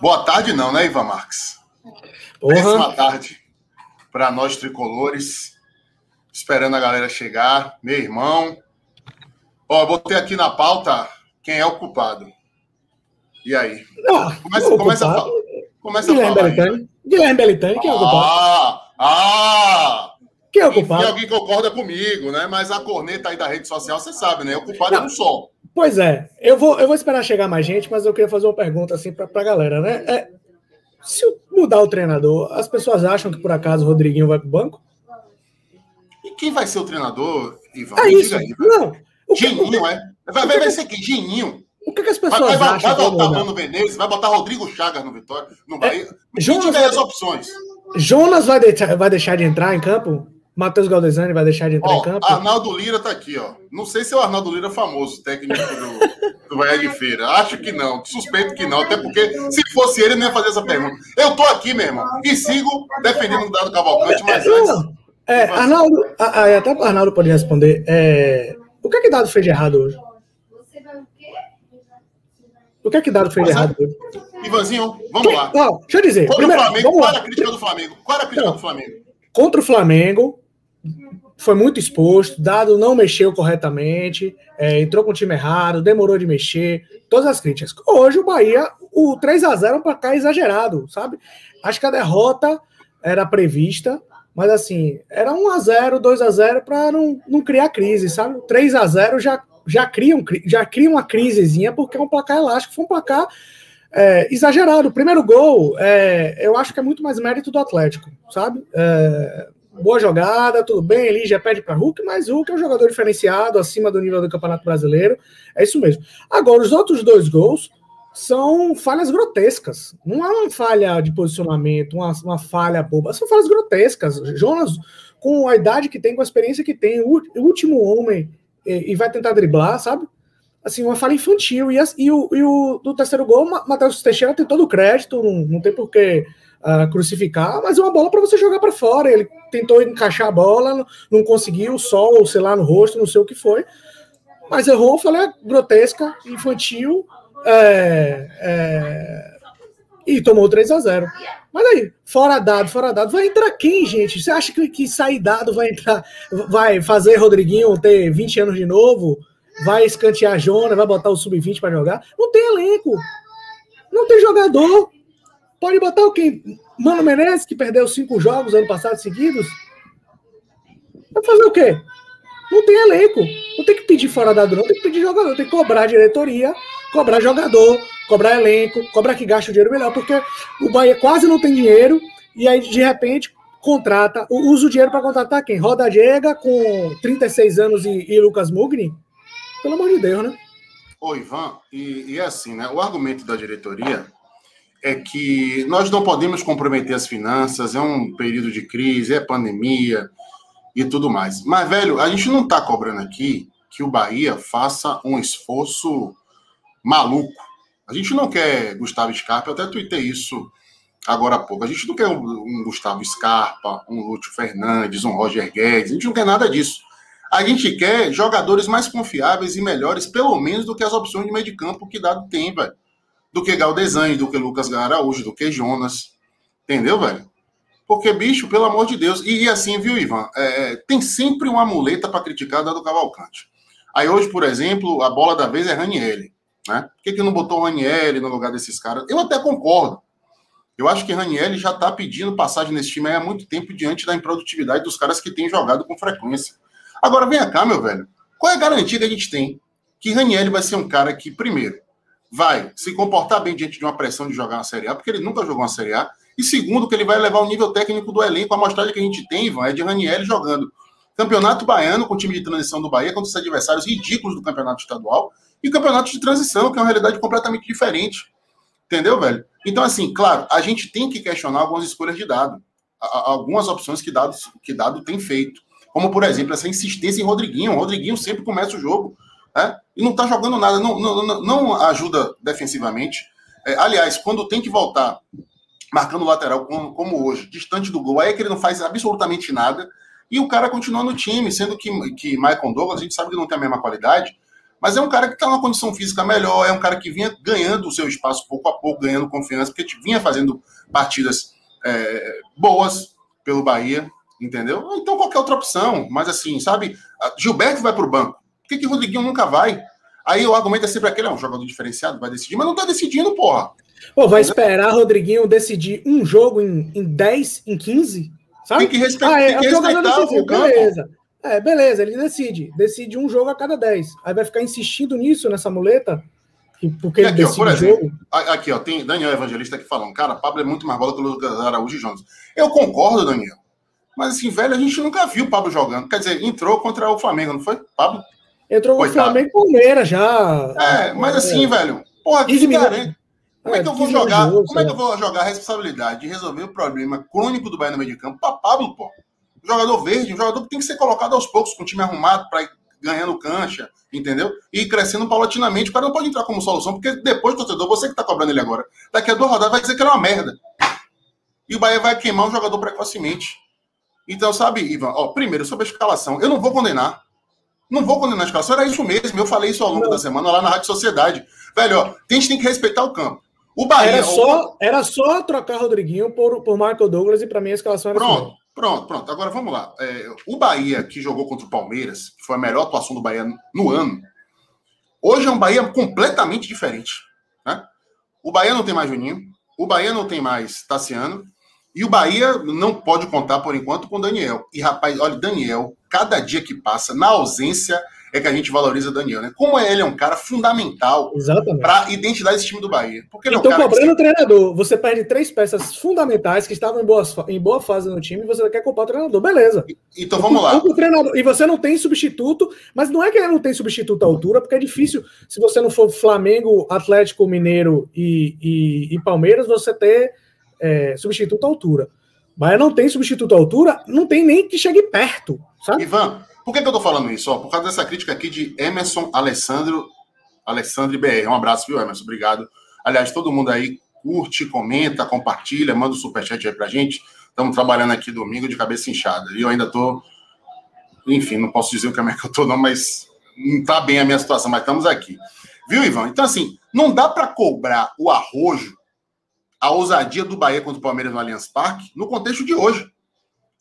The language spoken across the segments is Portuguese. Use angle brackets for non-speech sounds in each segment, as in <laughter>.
Boa tarde, não, né, Ivan Marques? Péssima tarde para nós tricolores. Esperando a galera chegar. Meu irmão. Ó, botei aqui na pauta quem é o culpado. E aí? Não, começa, começa, a, começa Guilherme a falar. Belitani. Guilherme Belitani, quem é o culpado? Ah! Ah! Quem é o culpado? Tem alguém que concorda comigo, né? Mas a corneta aí da rede social, você sabe, né? O culpado não. é um só. Pois é. Eu vou, eu vou esperar chegar mais gente, mas eu queria fazer uma pergunta assim para a galera, né? É, se mudar o treinador, as pessoas acham que por acaso o Rodriguinho vai para o banco? E quem vai ser o treinador, Ivan? É isso. Aí, não. Geninho, é? Vai, vai, vai ser quem? Geninho. O que, que as pessoas vai, vai, acham? Vai botar Mano Menezes, vai botar Rodrigo Chagas no Vitória, no é, Bahia. É, Jonas vai, as opções. Jonas vai, de, vai deixar de entrar em campo? Matheus Galdesani vai deixar de entrar ó, em campo? Arnaldo Lira tá aqui, ó. Não sei se é o Arnaldo Lira famoso, técnico do, do Bahia de Feira. Acho que não. Suspeito que não. Até porque se fosse ele, não ia fazer essa pergunta. Eu tô aqui, meu irmão, e sigo defendendo o Dado Cavalcante, mas antes. É, Arnaldo, até o Arnaldo pode responder. É, o que é que Dado fez de errado hoje? O que é que Dado fez de errado hoje? Ivanzinho, vamos lá. Não, deixa eu dizer. Contra primeiro, o Flamengo, qual era a crítica do Flamengo? Qual era a crítica do Flamengo? Contra o Flamengo, foi muito exposto, Dado não mexeu corretamente, é, entrou com o time errado, demorou de mexer, todas as críticas. Hoje o Bahia, o 3 a 0 para cá é exagerado, sabe? Acho que a derrota era prevista, mas assim, era 1 a 0 2 a 0 para não, não criar crise, sabe? 3 a 0 já, já, cria, um, já cria uma crisezinha, porque é um placar elástico, foi um placar é, exagerado. O primeiro gol, é, eu acho que é muito mais mérito do Atlético, sabe? É, boa jogada, tudo bem, ele já pede para Hulk, mas Hulk é um jogador diferenciado, acima do nível do Campeonato Brasileiro. É isso mesmo. Agora, os outros dois gols são falhas grotescas. Não é uma falha de posicionamento, uma, uma falha boba, são falhas grotescas. Jonas, com a idade que tem, com a experiência que tem, o, último homem e, e, vai tentar driblar, sabe? Assim, uma falha infantil. E, e, o, e o do terceiro gol, Matheus Teixeira tem todo o crédito, não, não tem por que uh, crucificar, mas é uma bola para você jogar para fora. Ele tentou encaixar a bola, não, conseguiu, sol, sei lá, no rosto, não sei o que foi. Mas errou, falha grotesca, infantil, é, é, e tomou 3 a 0 Mas aí, fora dado, fora dado, vai entrar quem, gente? Você acha que, que sair dado vai entrar, vai fazer Rodriguinho ter 20 anos de novo? Vai escantear Jona, vai botar o sub-20 para jogar? Não tem elenco. Não tem jogador. Pode botar o quem? Mano Menezes, que perdeu cinco jogos ano passado seguidos? Vai fazer o quê? Não tem elenco. Não tem que pedir fora dado, não. Tem que pedir jogador. Tem que cobrar diretoria cobrar jogador, cobrar elenco, cobrar que gasta o dinheiro melhor, porque o Bahia quase não tem dinheiro e aí de repente contrata, usa o dinheiro para contratar quem? Roda Diega com 36 anos e, e, Lucas Mugni? Pelo amor de Deus, né? Ô, Ivan, e, e é assim, né? O argumento da diretoria é que nós não podemos comprometer as finanças, é um período de crise, é pandemia e tudo mais. Mas, velho, a gente não está cobrando aqui que o Bahia faça um esforço maluco. A gente não quer Gustavo Scarpa, eu até tuitei isso agora há pouco. A gente não quer um, Gustavo Scarpa, um Lúcio Fernandes, um Roger Guedes, a gente não quer nada disso. A gente quer jogadores mais confiáveis e melhores, pelo menos, do que as opções de meio de campo que dado tem, velho. Do que Galdesani, do que Lucas Araújo, do que Jonas. Entendeu, velho? Porque, bicho, pelo amor de Deus. E, e assim, viu, Ivan? É, tem sempre uma muleta para criticar do Cavalcante. Aí hoje, por exemplo, a bola da vez é Ranielli. Né? Por que, que não botou o Ranielli no lugar desses caras? Eu até concordo. Eu acho que Ranielli já está pedindo passagem nesse time há muito tempo diante da improdutividade dos caras que têm jogado com frequência. Agora, vem cá, meu velho. Qual é a garantia que a gente tem que Ranielli vai ser um cara que, primeiro, vai se comportar bem diante de uma pressão de jogar uma Série A, porque ele nunca jogou uma Série A, e segundo, que ele vai levar o nível técnico do elenco. A amostragem que a gente tem, Ivan, é de Ranielli jogando Campeonato Baiano com o time de transição do Bahia contra os adversários ridículos do Campeonato Estadual e campeonato de transição, que é uma realidade completamente diferente. Entendeu, velho? Então, assim, claro, a gente tem que questionar algumas escolhas de dado, algumas opções que dado, que dado tem feito. Como, por exemplo, essa insistência em Rodriguinho. O Rodriguinho sempre começa o jogo né? e não está jogando nada, não, não, não ajuda defensivamente. É, aliás, quando tem que voltar marcando lateral, como, como, hoje, distante do gol, aí é que ele não faz absolutamente nada. E o cara continua no time, sendo que, que Michael Douglas, a gente sabe que não tem a mesma qualidade, Mas é um cara que está numa condição física melhor, é um cara que vinha ganhando o seu espaço pouco a pouco, ganhando confiança, porque vinha fazendo partidas é, boas pelo Bahia, entendeu? Então qualquer outra opção, mas assim, sabe? Gilberto vai para o banco. Por que, que o Rodriguinho nunca vai? Aí o argumento é sempre aquele, é um jogador diferenciado, vai decidir, mas não está decidindo, porra. Pô, vai esperar Rodriguinho decidir um jogo em, em 10, em 15? Sabe? Tem que, respe ah, é, tem que respeitar o Beleza. É, beleza, ele decide. Decide um jogo a cada 10. Aí vai ficar insistindo nisso, nessa muleta, porque ele aqui, ó, por exemplo, jogo. Aqui, ó, tem Daniel Evangelista aqui falando, cara, Pablo é muito mais bola que o Lucas Araújo e Jones. Eu concordo, Daniel. Mas assim, velho, a gente nunca viu o Pablo jogando. Quer dizer, entrou contra o Flamengo, não foi? Pablo? Entrou com o Flamengo Palmeiras já. É, mas assim, é. velho, porra, que garante. Como é, é que eu vou jogar? Como é que eu vou jogar a responsabilidade de resolver o problema crônico do Bahia no meio de campo para Pablo, pô? jogador verde, um jogador que tem que ser colocado aos poucos com o time arrumado para ir ganhando cancha, entendeu? E crescendo paulatinamente. O cara não pode entrar como solução, porque depois, torcedor, você que está cobrando ele agora, daqui a duas rodadas vai dizer que ele é uma merda. E o Bahia vai queimar um jogador precocemente. Então, sabe, Ivan, ó, primeiro, sobre a escalação, eu não vou condenar. Não vou condenar a escalação, era isso mesmo. Eu falei isso ao longo não. da semana lá na Rádio Sociedade. Velho, ó, a gente tem que respeitar o campo. O Bahia. Era só, era só trocar Rodriguinho por, por Michael Douglas e para mim a escalação era Pronto. Assim. Pronto, pronto. Agora vamos lá. É, o Bahia, que jogou contra o Palmeiras, que foi a melhor atuação do Bahia no ano, hoje é um Bahia completamente diferente. Né? O Bahia não tem mais Juninho, o Bahia não tem mais Tassiano, e o Bahia não pode contar, por enquanto, com o Daniel. E, rapaz, olha, Daniel, cada dia que passa, na ausência é que a gente valoriza o Daniel, né? Como ele é um cara fundamental para a identidade desse time do Bahia. Porque então, é um então, cobrando o treinador, você perde três peças fundamentais que estavam em, boas, em boa fase no time e você quer culpar o treinador, beleza. Então vamos lá. O treinador, e você não tem substituto, mas não é que ele não tem substituto à altura, porque é difícil, se você não for Flamengo, Atlético Mineiro e, e, e Palmeiras, você ter é, substituto à altura. Mas não tem substituto à altura, não tem nem que chegue perto, sabe? Ivan, por que, que eu tô falando isso? Por causa dessa crítica aqui de Emerson Alessandro, Alessandro BR. Um abraço, viu, Emerson? Obrigado. Aliás, todo mundo aí curte, comenta, compartilha, manda o um superchat aí pra gente. Estamos trabalhando aqui domingo de cabeça inchada. E eu ainda tô. Enfim, não posso dizer o que é que eu tô, não, mas não tá bem a minha situação, mas estamos aqui. Viu, Ivan? Então, assim, não dá para cobrar o arrojo, a ousadia do Bahia contra o Palmeiras no Allianz Parque, no contexto de hoje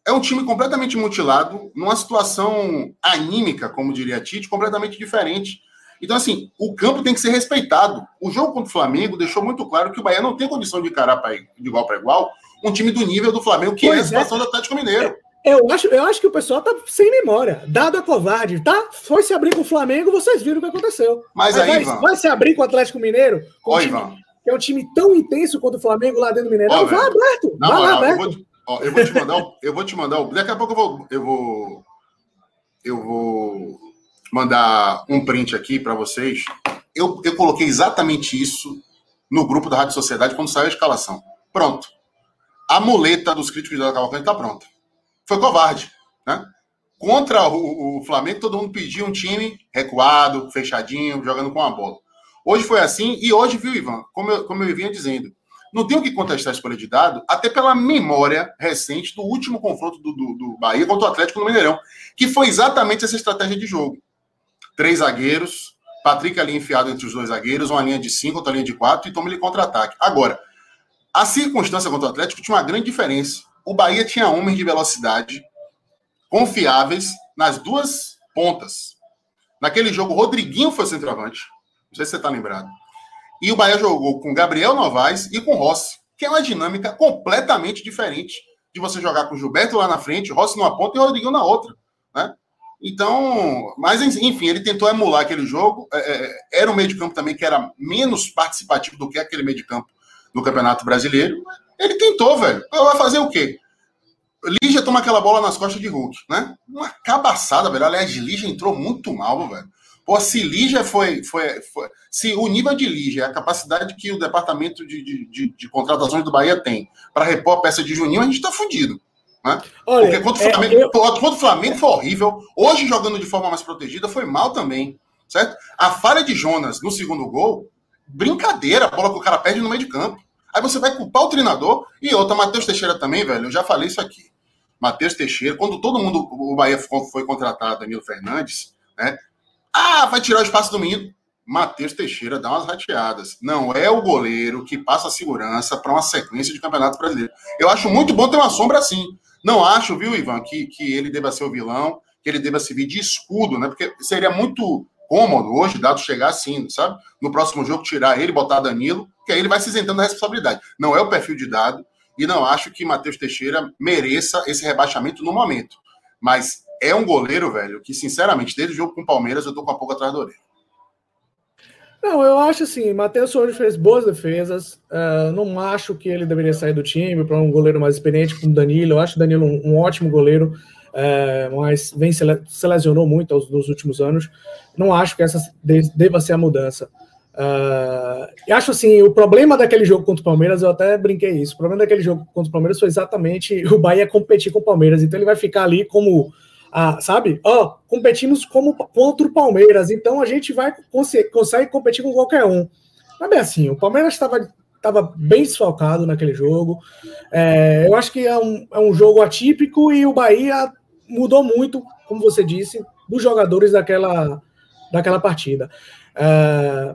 é um time completamente mutilado, numa situação anímica, como diria Tite, completamente diferente. Então, assim, o campo tem que ser respeitado. O jogo contra o Flamengo deixou muito claro que o Bahia não tem condição de encarar de igual para igual um time do nível do Flamengo, que pois é a é. situação é. do Atlético Mineiro. Eu acho, eu acho que o pessoal tá sem memória. Dado a covarde, tá? Foi se abrir com o Flamengo, vocês viram o que aconteceu. Mas aí, vai, vai, se abrir com o Atlético Mineiro? Com Oi, time, que é um time tão intenso quanto o Flamengo lá dentro do Mineirão. vai aberto. Vai lá aberto. Ó, eu vou te mandar, eu vou te mandar, daqui a pouco eu vou, eu vou, eu vou mandar um print aqui para vocês. Eu, eu coloquei exatamente isso no grupo da Rádio Sociedade quando saiu a escalação. Pronto. A muleta dos críticos da Cavalcante está pronta. Foi covarde, né? Contra o, o, Flamengo, todo mundo pediu um time recuado, fechadinho, jogando com a bola. Hoje foi assim, e hoje, viu, Ivan, como eu, como eu vinha dizendo, não tenho que contestar a escolha de dado, até pela memória recente do último confronto do, do, do Bahia contra o Atlético no Mineirão, que foi exatamente essa estratégia de jogo. Três zagueiros, Patrick ali enfiado entre os dois zagueiros, uma linha de cinco, outra linha de quatro, e toma ele contra-ataque. Agora, a circunstância contra o Atlético tinha uma grande diferença. O Bahia tinha homens de velocidade confiáveis nas duas pontas. Naquele jogo, o Rodriguinho foi centroavante. Não sei se você está lembrado. E o Bahia jogou com Gabriel Novaes e com Rossi, que é uma dinâmica completamente diferente de você jogar com Gilberto lá na frente, Rossi numa ponta e Rodriguinho na outra, né? Então, mas enfim, ele tentou emular aquele jogo. É, é, era um meio de campo também que era menos participativo do que aquele meio de campo no Campeonato Brasileiro. Ele tentou, velho. Vai fazer o quê? Lígia toma aquela bola nas costas de Hulk, né? Uma cabaçada, velho. Aliás, Lígia entrou muito mal, velho. Pô, se Lígia foi, foi, foi, Se o nível de Lígia, a capacidade que o departamento de, de, de, de contratações do Bahia tem para repor a peça de Juninho, a gente está fudido. Né? Olha, Porque contra o, Flamengo, é, eu... o Flamengo foi horrível. Hoje, jogando de forma mais protegida, foi mal também. Certo? A falha de Jonas no segundo gol, brincadeira, a bola que o cara perde no meio de campo. Aí você vai culpar o treinador e outra, Matheus Teixeira também, velho. Eu já falei isso aqui. Matheus Teixeira, quando todo mundo, o Bahia foi contratado, Danilo Fernandes, né? Ah, vai tirar o espaço do menino. Matheus Teixeira dá umas rateadas. Não é o goleiro que passa segurança para uma sequência de campeonato brasileiro. Eu acho muito bom ter uma sombra assim. Não acho, viu, Ivan, que, que ele deva ser o vilão, que ele deva servir de escudo, né? Porque seria muito cômodo hoje, dado chegar assim, sabe? No próximo jogo, tirar ele, botar Danilo, que aí ele vai se isentando da responsabilidade. Não é o perfil de dado, e não acho que Matheus Teixeira mereça esse rebaixamento no momento. Mas é um goleiro, velho, que, sinceramente, desde o jogo com o Palmeiras, eu tô com a pouco atrás do orelha. Não, eu acho assim, Matheus hoje fez boas defesas. Uh, não acho que ele deveria sair do time para um goleiro mais experiente como Danilo. Eu acho o Danilo um, um ótimo goleiro, uh, mas vem se, se lesionou muito aos, nos últimos anos. Não acho que essa deva ser a mudança. Uh, e acho assim, o problema daquele jogo contra o Palmeiras, eu até brinquei isso. O problema daquele jogo contra o Palmeiras foi exatamente o Bahia competir com o Palmeiras. Então ele vai ficar ali como ah, sabe? Ó, oh, competimos como contra o Palmeiras, então a gente vai consegue, competir com qualquer um. Mas bem assim, o Palmeiras estava estava bem desfalcado naquele jogo. É, eu acho que é um, é um jogo atípico e o Bahia mudou muito, como você disse, dos jogadores daquela, daquela partida. É,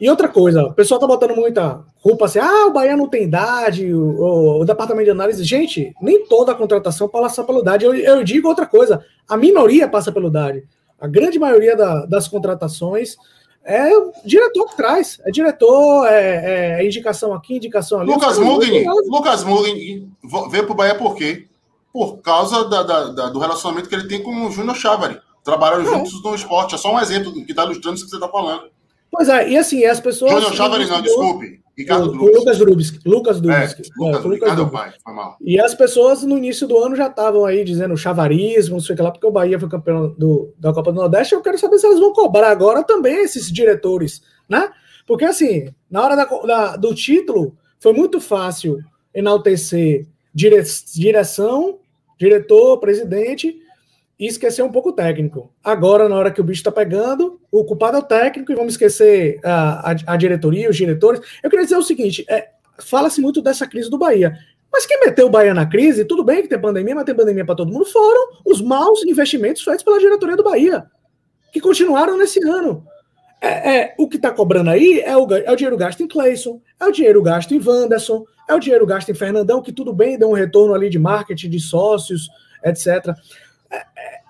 e outra coisa, o pessoal tá botando muita culpa assim, ah, o Bahia não tem idade, o, o, departamento de análise. Gente, nem toda a contratação passa pela idade. Eu, eu digo outra coisa, a minoria passa pela idade. A grande maioria da, das contratações é o diretor que traz. É diretor, é, é indicação aqui, indicação ali. Lucas Mugni, Lucas Mugni veio para o Bahia por quê? Por causa da, da, da, do relacionamento que ele tem com o Júnior Chávari. Trabalharam é. juntos no esporte. É só um exemplo que está ilustrando isso que você está falando. Pois é, e assim, as pessoas. Júnior Chávari, não, desculpe. Ricardo Lucas Drubsky. Lucas Drubsky. É, Lucas, é, Lucas Ricardo Pai, foi mal. E as pessoas no início do ano já estavam aí dizendo chavarismo, não sei o que lá, porque o Bahia foi campeão do, da Copa do Nordeste. Eu quero saber se eles vão cobrar agora também esses diretores, né? Porque assim, na hora da, da, do título, foi muito fácil enaltecer dire, direção, diretor, presidente e esquecer um pouco o técnico. Agora, na hora que o bicho está pegando, o culpado é o técnico e vamos esquecer a, a, a diretoria, os diretores. Eu queria dizer o seguinte: é, fala-se muito dessa crise do Bahia. Mas quem meteu o Bahia na crise, tudo bem que tem pandemia, mas tem pandemia para todo mundo, foram os maus investimentos feitos pela diretoria do Bahia, que continuaram nesse ano. É, é o que está cobrando aí é o, é o dinheiro gasto em Clayson, é o dinheiro gasto em Wanderson, é o dinheiro gasto em Fernandão, que tudo bem, deu um retorno ali de marketing, de sócios, etc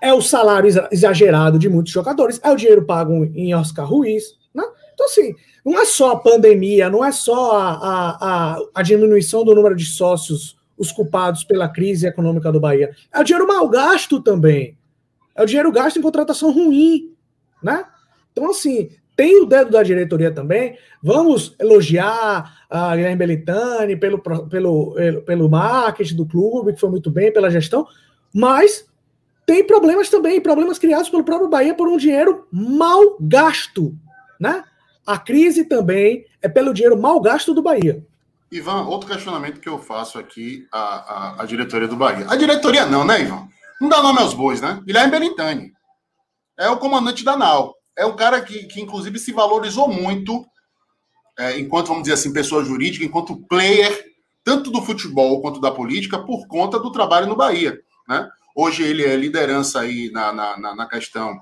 é, o salário exagerado de muitos jogadores, é o dinheiro pago em Oscar Ruiz. Né? Então, assim, não é só a pandemia, não é só a, a, a, diminuição do número de sócios os culpados pela crise econômica do Bahia. É o dinheiro mal gasto também. É o dinheiro gasto em contratação ruim. Né? Então, assim, tem o dedo da diretoria também. Vamos elogiar a Guilherme Belitani pelo, pelo, pelo marketing do clube, que foi muito bem, pela gestão, mas tem problemas também, problemas criados pelo próprio Bahia por um dinheiro mal gasto, né? A crise também é pelo dinheiro mal gasto do Bahia. Ivan, outro questionamento que eu faço aqui à, à, à diretoria do Bahia. A diretoria não, né, Ivan? Não dá nome aos bois, né? Guilherme Belintani. É o comandante da NAU. É um cara que, que inclusive, se valorizou muito é, enquanto, vamos dizer assim, pessoa jurídica, enquanto player, tanto do futebol quanto da política, por conta do trabalho no Bahia, né? Hoje ele é liderança aí na, na, na questão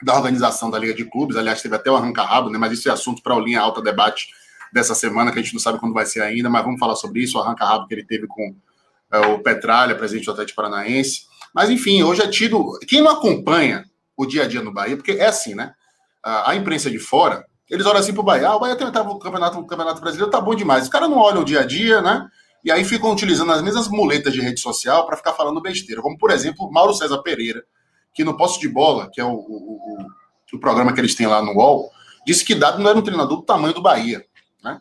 da organização da Liga de Clubes. Aliás, teve até o arranca-rabo, né? mas isso é assunto para o Linha Alta Debate dessa semana, que a gente não sabe quando vai ser ainda, mas vamos falar sobre isso, o arranca-rabo que ele teve com é, o Petralha, presidente do Atlético Paranaense. Mas, enfim, hoje é tido... Quem não acompanha o dia a dia no Bahia, porque é assim, né? A, imprensa de fora, eles olham assim para o Bahia, ah, o Bahia tentava o campeonato, o campeonato brasileiro, tá bom demais. Os caras não olham o dia a dia, né? E aí ficam utilizando as mesmas muletas de rede social para ficar falando besteira, como por exemplo Mauro César Pereira, que no Posse de Bola, que é o, o, o, o programa que eles têm lá no UOL, disse que Dado não era um treinador do tamanho do Bahia. Né?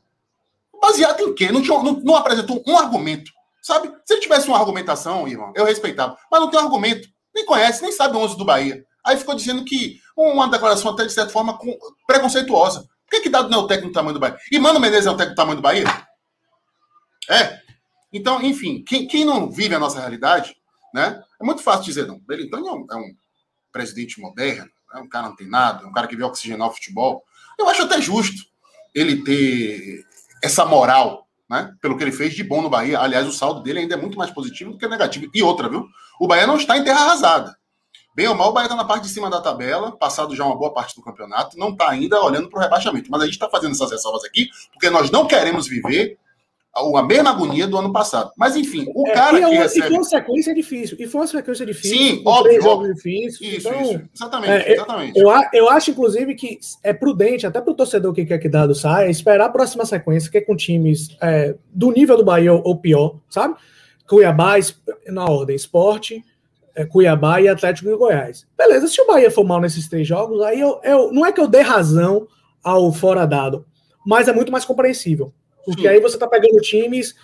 Baseado em quê? Não, tinha, não, não apresentou um argumento. Sabe? Se ele tivesse uma argumentação, irmão, eu respeitava. Mas não tem um argumento. Nem conhece, nem sabe o 11 do Bahia. Aí ficou dizendo que uma declaração até de certa forma preconceituosa. Por que, que Dado não é o técnico do tamanho do Bahia? E Mano Menezes é o técnico do tamanho do Bahia? É. Então, enfim, quem, quem não vive a nossa realidade, né? É muito fácil dizer, não, Belintani é um, é um presidente moderno, é um cara antenado, é um cara que vê oxigenar o futebol. Eu acho até justo ele ter essa moral, né? Pelo que ele fez de bom no Bahia. Aliás, o saldo dele ainda é muito mais positivo do que negativo. E outra, viu? O Bahia não está em terra arrasada. Bem ou mal, o Bahia está na parte de cima da tabela, passado já uma boa parte do campeonato, não está ainda olhando para o rebaixamento. Mas a gente está fazendo essas ressalvas aqui, porque nós não queremos viver a mesma agonia do ano passado. Mas, enfim, o é, cara que recebe... E foi uma sequência difícil. E foi uma sequência difícil. Sim, óbvio. Difíceis, isso, então, isso. Exatamente, é, exatamente. Eu, eu acho, inclusive, que é prudente, até para o torcedor que quer que dado saia, esperar a próxima sequência, que é com times é, do nível do Bahia ou pior, sabe? Cuiabá, na ordem, esporte, é, Cuiabá e Atlético de Goiás. Beleza, se o Bahia for mal nesses três jogos, aí eu, eu não é que eu dê razão ao fora dado, mas é muito mais compreensível. Porque Sim. aí você tá pegando times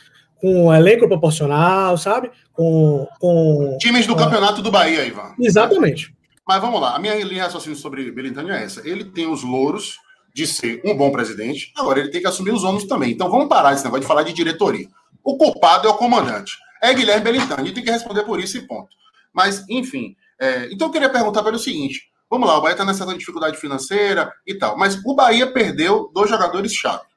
com um elenco proporcional, sabe? Com. com times do campeonato do Bahia, Ivan. Exatamente. Mas vamos lá, a minha linha raciocínio sobre Belintani é essa. Ele tem os louros de ser um bom presidente, agora ele tem que assumir os ônus também. Então vamos parar esse negócio de falar de diretoria. O culpado é o comandante. É Guilherme Belintani, ele tem que responder por isso e ponto. Mas, enfim, é, então eu queria perguntar para ele o seguinte: vamos lá, o Bahia está nessa dificuldade financeira e tal, mas o Bahia perdeu dois jogadores-chave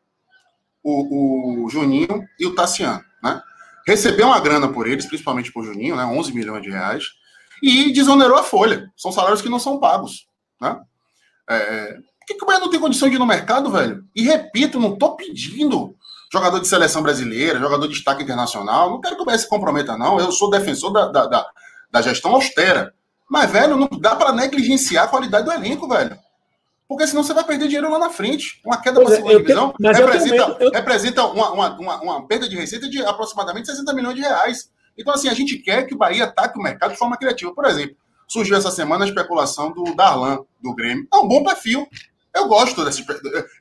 o, o Juninho e o Tassiano, né? Recebeu uma grana por eles, principalmente por Juninho, né? 11 milhões de reais, e desonerou a folha. São salários que não são pagos, né? É, por que, que o Bahia não tem condição de ir no mercado, velho? E repito, não tô pedindo jogador de seleção brasileira, jogador de destaque internacional. Não quero que o Bahia se comprometa, não. Eu sou defensor da, da, da, da gestão austera. Mas, velho, não dá para negligenciar a qualidade do elenco, velho. Porque senão você vai perder dinheiro lá na frente. Uma queda para a é, segunda divisão tenho, representa, eu... representa uma, uma, uma, uma, perda de receita de aproximadamente 60 milhões de reais. Então, assim, a gente quer que o Bahia ataque o mercado de forma criativa. Por exemplo, surgiu essa semana a especulação do Darlan, do Grêmio. É um bom perfil. Eu gosto desse.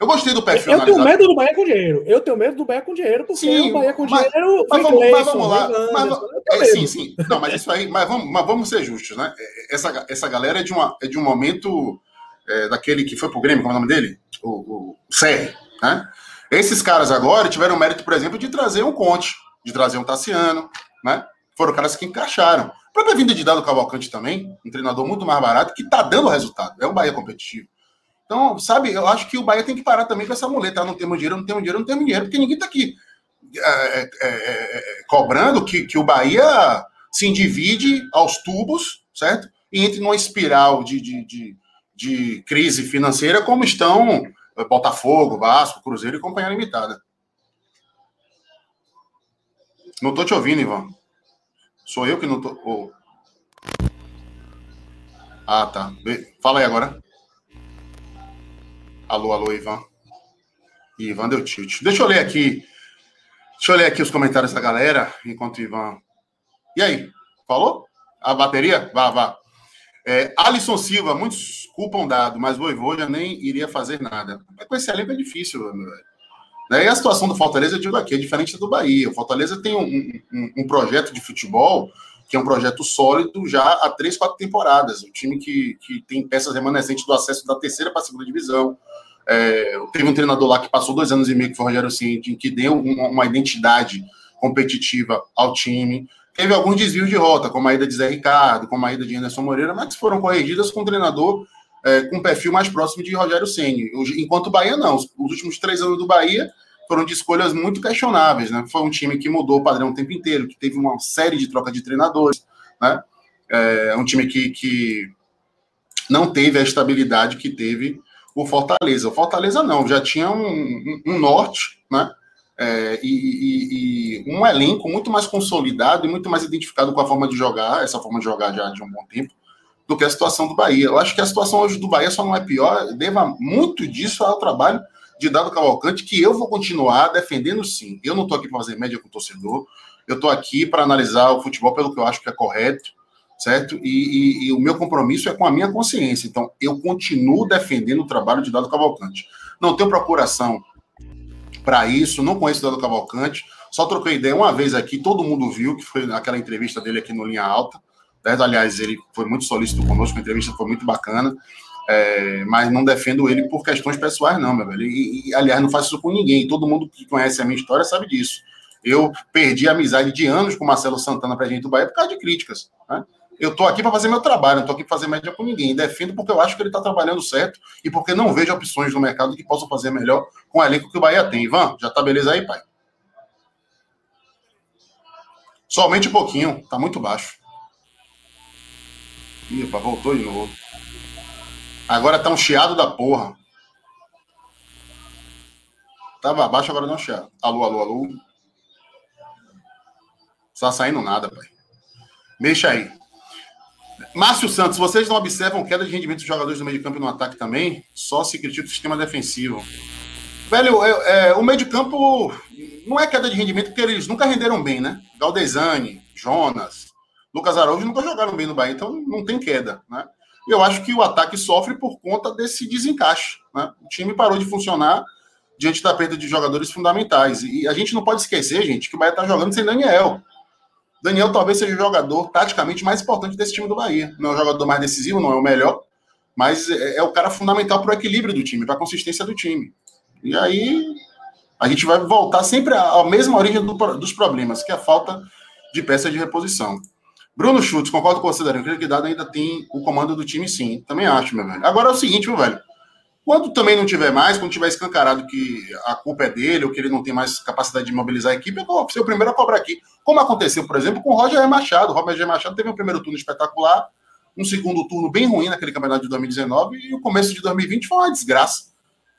Eu gostei do perfil. Eu, eu tenho medo do Bahia com dinheiro. Eu tenho medo do Bahia com dinheiro, porque sim, o Bahia com mas, dinheiro. Mas, vamos, mas vamos lá. Mas, é, sim, sim. Não, mas isso aí. Mas vamos, mas vamos ser justos, né? Essa, essa galera é de, uma, é de um momento é, daquele que foi pro Grêmio, como é o nome dele? O, o, Serri, né? Esses caras agora tiveram o mérito, por exemplo, de trazer um Conte, de trazer um Tassiano, né? Foram caras que encaixaram. A própria vinda de Dado Cavalcante também, um treinador muito mais barato, que tá dando resultado. É o Bahia competitivo. Então, sabe, eu acho que o Bahia tem que parar também com essa muleta. Ah, não temos dinheiro, não temos dinheiro, não temos dinheiro, porque ninguém tá aqui é, é, é, é cobrando que, que o Bahia se endivide aos tubos, certo? E entre numa espiral de, de, de de crise financeira, como estão eh, Botafogo, Vasco, Cruzeiro e Companhia Limitada. Não estou te ouvindo, Ivan. Sou eu que não tô. Oh. Ah, tá. Fala aí agora. Alô, alô, Ivan. Ivan deu tilt. Deixa eu ler aqui. Deixa eu ler aqui os comentários da galera, enquanto Ivan. E aí? Falou? A bateria? Vá, vá. É, Alisson Silva, muitos culpam dado, mas Voivoda nem iria fazer nada. Com esse elenco é difícil, meu velho. Daí a situação do Fortaleza, eu digo aqui, é diferente do Bahia. O Fortaleza tem um, um, um, projeto de futebol que é um projeto sólido já há três, quatro temporadas. Um time que, que tem peças remanescentes do acesso da terceira para a segunda divisão. É, teve um treinador lá que passou dois anos e meio, que foi o Rogério Cid, que deu uma, uma identidade competitiva ao time. Teve alguns desvios de rota, como a ida de Zé Ricardo, como a ida de Anderson Moreira, mas foram corrigidas com um treinador é, com um perfil mais próximo de Rogério Ceni. Enquanto o Bahia não. Os, os, últimos três anos do Bahia foram de escolhas muito questionáveis, né? Foi um time que mudou o padrão o tempo inteiro, que teve uma série de troca de treinadores, né? É um time que, que não teve a estabilidade que teve o Fortaleza. O Fortaleza não, já tinha um, um, um norte, né? É, e, e, e, um elenco muito mais consolidado e muito mais identificado com a forma de jogar, essa forma de jogar já de um bom tempo, do que a situação do Bahia. Eu acho que a situação hoje do Bahia só não é pior, deva muito disso ao trabalho de Dado Cavalcante, que eu vou continuar defendendo sim. Eu não estou aqui para fazer média com o torcedor, eu estou aqui para analisar o futebol pelo que eu acho que é correto, certo? E, e, o meu compromisso é com a minha consciência. Então, eu continuo defendendo o trabalho de Dado Cavalcante. Não tenho procuração para isso. Não conheço o Dado Cavalcante, só troquei ideia uma vez aqui, todo mundo viu, que foi aquela entrevista dele aqui no Linha Alta. Aliás, ele foi muito solícito conosco, a entrevista foi muito bacana. É, mas não defendo ele por questões pessoais, não, meu velho. E, e, aliás, não faço isso com ninguém. Todo mundo que conhece a minha história sabe disso. Eu perdi a amizade de anos com Marcelo Santana, presidente do Bahia, por causa de críticas. Né? Eu estou aqui para fazer meu trabalho, não estou aqui para fazer média com ninguém. Defendo porque eu acho que ele está trabalhando certo e porque não vejo opções no mercado que possam fazer melhor com o elenco que o Bahia tem. Ivan, já está beleza aí, pai? Somente um pouquinho, está muito baixo. Ih, opa, voltou de novo. Agora tá um chiado da porra. Tava abaixo, agora não chiado. Alô, alô, alô. Não tá saindo nada, pai. Mexa aí. Márcio Santos, vocês não observam queda de rendimento dos jogadores do meio de campo no ataque também? Só se critica o sistema defensivo. Velho, é, é, o meio de campo não é queda de rendimento porque eles nunca renderam bem, né? Galdesani, Jonas, Lucas Araújo nunca jogaram bem no Bahia, então não tem queda, né? Eu acho que o ataque sofre por conta desse desencaixe, né? O time parou de funcionar diante da perda de jogadores fundamentais. E a gente não pode esquecer, gente, que o Bahia está jogando sem Daniel. Daniel talvez seja o jogador taticamente mais importante desse time do Bahia. Não é o jogador mais decisivo, não é o melhor, mas é, é o cara fundamental para o equilíbrio do time, para a consistência do time. E aí a gente vai voltar sempre à mesma origem do, dos problemas, que é a falta de peça de reposição. Bruno Schultz, concordo com você, Dario. que Dado ainda tem o comando do time, sim. Também acho, meu velho. Agora é o seguinte, meu velho. Quando também não tiver mais, quando tiver escancarado que a culpa é dele ou que ele não tem mais capacidade de mobilizar a equipe, eu vou ser o primeiro a cobrar aqui. Como aconteceu, por exemplo, com o Roger Machado. O Roger Machado teve um primeiro turno espetacular, um segundo turno bem ruim naquele campeonato de 2019 e o começo de 2020 foi uma desgraça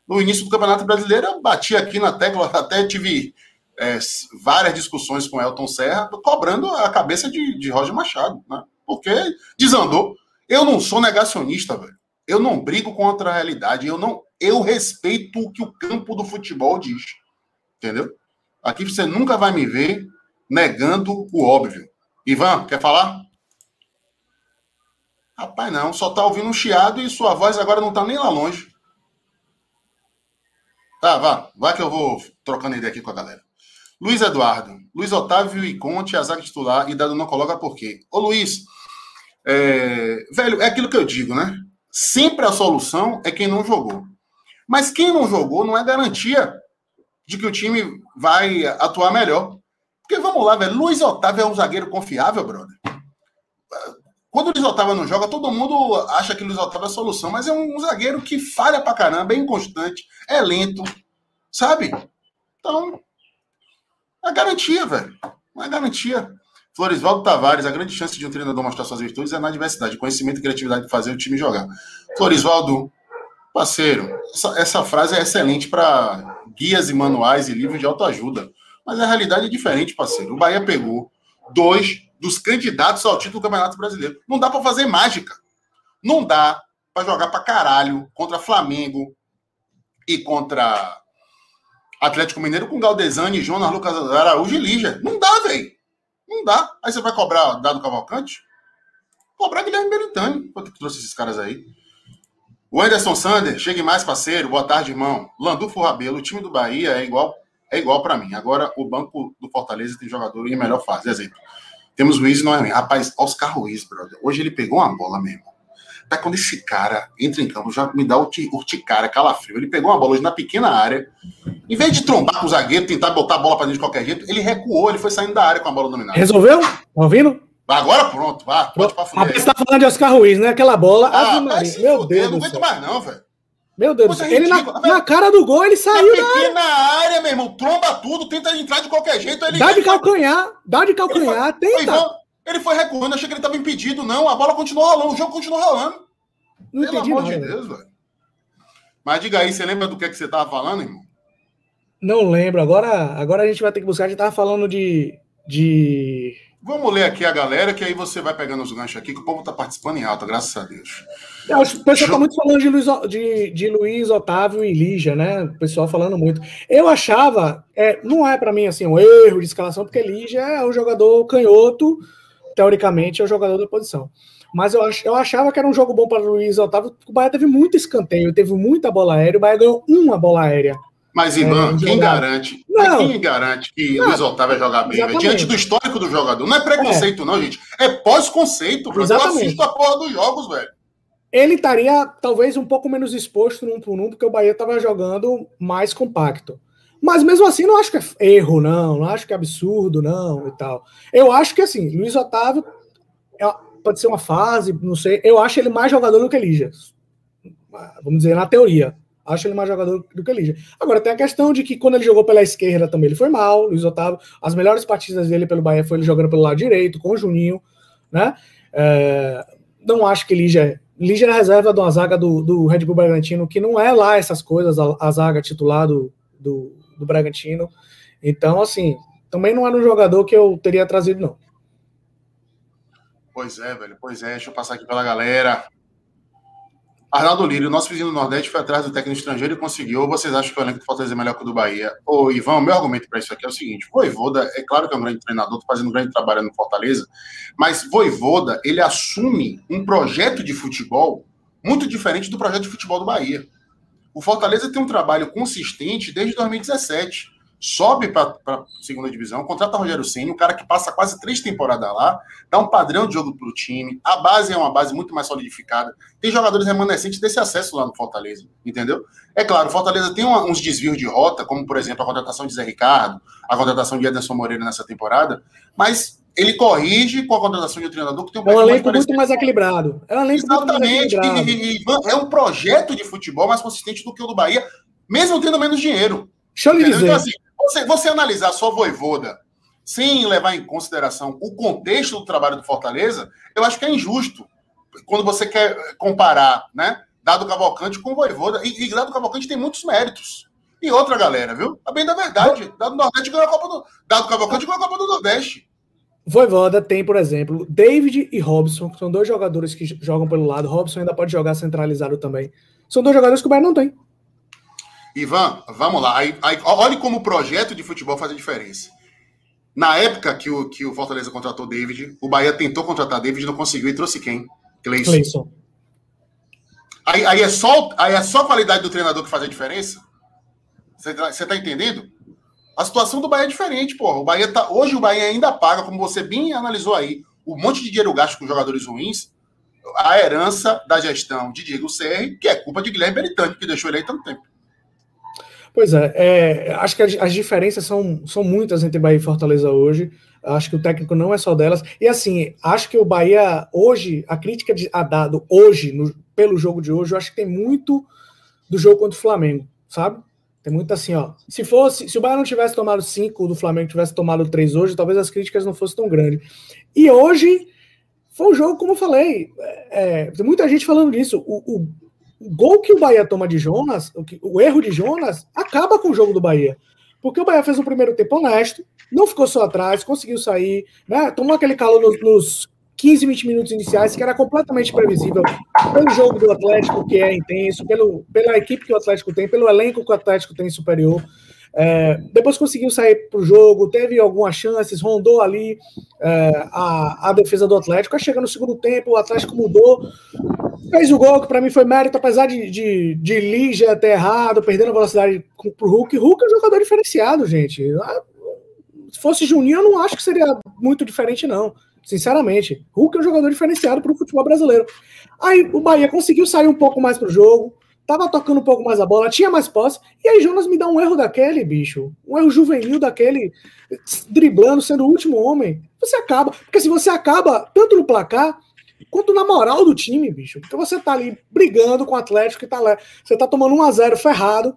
no início do Campeonato Brasileiro, eu bati aqui na tecla, <laughs> até tive é, várias discussões com Elton Serra, cobrando a cabeça de, de Roger Machado, né? Porque desandou. Eu não sou negacionista, velho. Eu não brigo contra a realidade. Eu não, eu respeito o que o campo do futebol diz. Entendeu? Aqui você nunca vai me ver negando o óbvio. Ivan, quer falar? Rapaz, não, só tá ouvindo um chiado e sua voz agora não tá nem lá longe. Tá, vá. Vai que eu vou trocando ideia aqui com a galera. Luiz Eduardo. Luiz Otávio e Conte, a titular, e Dado não coloca por quê? Ô, Luiz, é... velho, é aquilo que eu digo, né? Sempre a solução é quem não jogou. Mas quem não jogou não é garantia de que o time vai atuar melhor. Porque vamos lá, velho. Luiz Otávio é um zagueiro confiável, brother. Quando o Luiz Otávio não joga, todo mundo acha que o Luiz Otávio é a solução, mas é um zagueiro que falha pra caramba, é inconstante, é lento, sabe? Então, é garantia, velho. Não é garantia. Florisvaldo Tavares, a grande chance de um treinador mostrar suas virtudes é na diversidade, conhecimento e criatividade de fazer o time jogar. Florisvaldo, parceiro, essa, essa frase é excelente para guias e manuais e livros de autoajuda. Mas a realidade é diferente, parceiro. O Bahia pegou dois dos candidatos ao título do Campeonato Brasileiro. Não dá para fazer mágica. Não dá para jogar para caralho contra Flamengo e contra Atlético Mineiro com Galdesani, Jonas Lucas Araújo e Lígia. Não dá, velho. Não dá. Aí você vai cobrar Dado Cavalcante? Cobrar Guilherme Beritani. Quanto que trouxe esses caras aí? O Anderson Sander, chegue mais, parceiro. Boa tarde, irmão. Landu Rabelo, o time do Bahia é igual é igual para mim. Agora, o banco do Fortaleza tem jogador em melhor fase. Exemplo. Temos Ruiz não é. Rapaz, Oscar Ruiz, brother. Hoje ele pegou uma bola mesmo. Tá quando esse cara entra em campo, já me dá o urticária, calafrio. Ele pegou uma bola hoje na pequena área. Em vez de trombar com o zagueiro, tentar botar a bola para dentro de qualquer jeito, ele recuou, ele foi saindo da área com a bola dominada. Resolveu? Tá ouvindo? Agora pronto, vá, pode pra fuder. Você tá falando de Oscar Ruiz, né? Aquela bola. Ah, meu Deus. Eu não aguento mais, não, velho. Meu Deus, ele na, na, cara do gol, ele saiu na pequena área, meu irmão, tromba tudo, tenta entrar de qualquer jeito. Ele, dá de calcanhar, dá de calcanhar, ele foi, tenta. Ele foi recuando, achei que ele estava impedido, não, a bola continuou rolando, o jogo continuou rolando. Não Pelo amor de Deus, velho. Mas diga aí, você lembra do que, é que você estava falando, irmão? Não lembro, agora, agora a gente vai ter que buscar, a gente estava falando de, de Vamos ler aqui a galera, que aí você vai pegando os ganchos aqui, que o povo está participando em alta, graças a Deus. É, o pessoal está muito falando de Luiz, de, de Luiz Otávio e Lígia, né? O pessoal falando muito. Eu achava, é, não é para mim assim um erro de escalação, porque Lígia é um jogador canhoto, teoricamente é o jogador da posição. Mas eu, ach, eu achava que era um jogo bom para Luiz Otávio, porque o Bahia teve muito escanteio, teve muita bola aérea, o Bahia ganhou uma bola aérea. Mas, Ivan, é, quem garante? Não. Quem garante que não. Luiz Otávio vai jogar bem? Diante do histórico do jogador. Não é preconceito, é. não, gente. É pós-conceito. Eu assisto a porra dos jogos, velho. Ele estaria, talvez, um pouco menos exposto num por um, porque o Bahia estava jogando mais compacto. Mas mesmo assim, não acho que é erro, não. Não acho que é absurdo, não, e tal. Eu acho que, assim, Luiz Otávio é, pode ser uma fase, não sei. Eu acho ele mais jogador do que Elias. Vamos dizer, na teoria. Acho ele mais jogador do que Lígia. Agora, tem a questão de que quando ele jogou pela esquerda também ele foi mal, Luiz Otávio. As melhores partidas dele pelo Bahia foi ele jogando pelo lado direito, com o Juninho, né? É, não acho que Lígia. Lígia é reserva de uma zaga do, do Red Bull Bragantino, que não é lá essas coisas, a, a zaga titular do, do, do Bragantino. Então, assim, também não era um jogador que eu teria trazido, não. Pois é, velho. Pois é. Deixa eu passar aqui pela galera. Arnaldo Lírio, nosso vizinho do Nordeste, foi atrás do técnico estrangeiro e conseguiu. Vocês acham que o elenco do Fortaleza é melhor que o do Bahia? Ô, Ivan, meu argumento para isso aqui é o seguinte: Voivoda, é claro que é um grande treinador, está fazendo um grande trabalho no Fortaleza, mas Voivoda, ele assume um projeto de futebol muito diferente do projeto de futebol do Bahia. O Fortaleza tem um trabalho consistente desde 2017 sobe para a segunda divisão, contrata Rogério Senna, um cara que passa quase três temporadas lá, dá um padrão de jogo para o time, a base é uma base muito mais solidificada, tem jogadores remanescentes desse acesso lá no Fortaleza, entendeu? É claro, o Fortaleza tem uma, uns desvios de rota, como por exemplo a contratação de Zé Ricardo, a contratação de Ederson Moreira nessa temporada, mas ele corrige com a contratação de um treinador que tem um, é um elenco mais muito mais equilibrado. É um elenco Exatamente, muito mais equilibrado. É um projeto de futebol mais consistente do que o do Bahia, mesmo tendo menos dinheiro. Deixa eu lhe dizer. Então, assim, você, você analisar só voivoda sem levar em consideração o contexto do trabalho do Fortaleza, eu acho que é injusto quando você quer comparar, né? Dado Cavalcante com o Voivoda. E, e Dado Cavalcante tem muitos méritos. E outra galera, viu? A bem da verdade. Dado Nordeste ganhou a Copa do. Dado Cavalcante ganhou a Copa do Nordeste. Voivoda tem, por exemplo, David e Robson, que são dois jogadores que jogam pelo lado. Robson ainda pode jogar centralizado também. São dois jogadores que o Bahia não tem. Ivan, vamos lá. Aí, aí, olhe como o projeto de futebol faz a diferença. Na época que o, que o Fortaleza contratou David, o Bahia tentou contratar David, não conseguiu e trouxe quem? Cleison. Cleison. Aí, aí, é só, aí é só a qualidade do treinador que faz a diferença? Você tá, você tá entendendo? A situação do Bahia é diferente, porra. O Bahia tá, hoje o Bahia ainda paga, como você bem analisou aí, um monte de dinheiro gasto com jogadores ruins, a herança da gestão de Diego Serri, que é culpa de Guilherme Beritani, que deixou ele aí tanto tempo. Pois é, é acho que as, as, diferenças são, são muitas entre Bahia e Fortaleza hoje. Acho que o técnico não é só delas. E assim, acho que o Bahia hoje, a crítica de, a dado hoje, no, pelo jogo de hoje, eu acho que tem muito do jogo contra o Flamengo, sabe? Tem muito assim, ó. Se fosse, se o Bahia não tivesse tomado cinco do Flamengo, tivesse tomado três hoje, talvez as críticas não fossem tão grandes. E hoje foi um jogo, como eu falei, é, é tem muita gente falando disso. O, o, o gol que o Bahia toma de Jonas, o, que, o erro de Jonas, acaba com o jogo do Bahia. Porque o Bahia fez um primeiro tempo honesto, não ficou só atrás, conseguiu sair, né? Tomou aquele calor nos, nos 15, 20 minutos iniciais, que era completamente previsível pelo jogo do Atlético, que é intenso, pelo, pela equipe que o Atlético tem, pelo elenco que o Atlético tem superior. É, depois conseguiu sair para o jogo, teve algumas chances, rondou ali é, a, a defesa do Atlético. Aí chega no segundo tempo, o Atlético mudou, fez o gol, que para mim foi mérito, apesar de, de, de Lígia ter errado, perdendo a velocidade para o Hulk. Hulk é um jogador diferenciado, gente. Ah, se fosse Juninho, eu não acho que seria muito diferente, não. Sinceramente. Hulk é um jogador diferenciado para o futebol brasileiro. Aí o Bahia conseguiu sair um pouco mais para o jogo tava tocando um pouco mais a bola, tinha mais posse, e aí Jonas me dá um erro daquele, bicho, um erro juvenil daquele, driblando, sendo o último homem, você acaba, porque se você acaba tanto no placar, quanto na moral do time, bicho, porque você tá ali brigando com o Atlético que tá lá, você tá tomando 1 a 0 ferrado,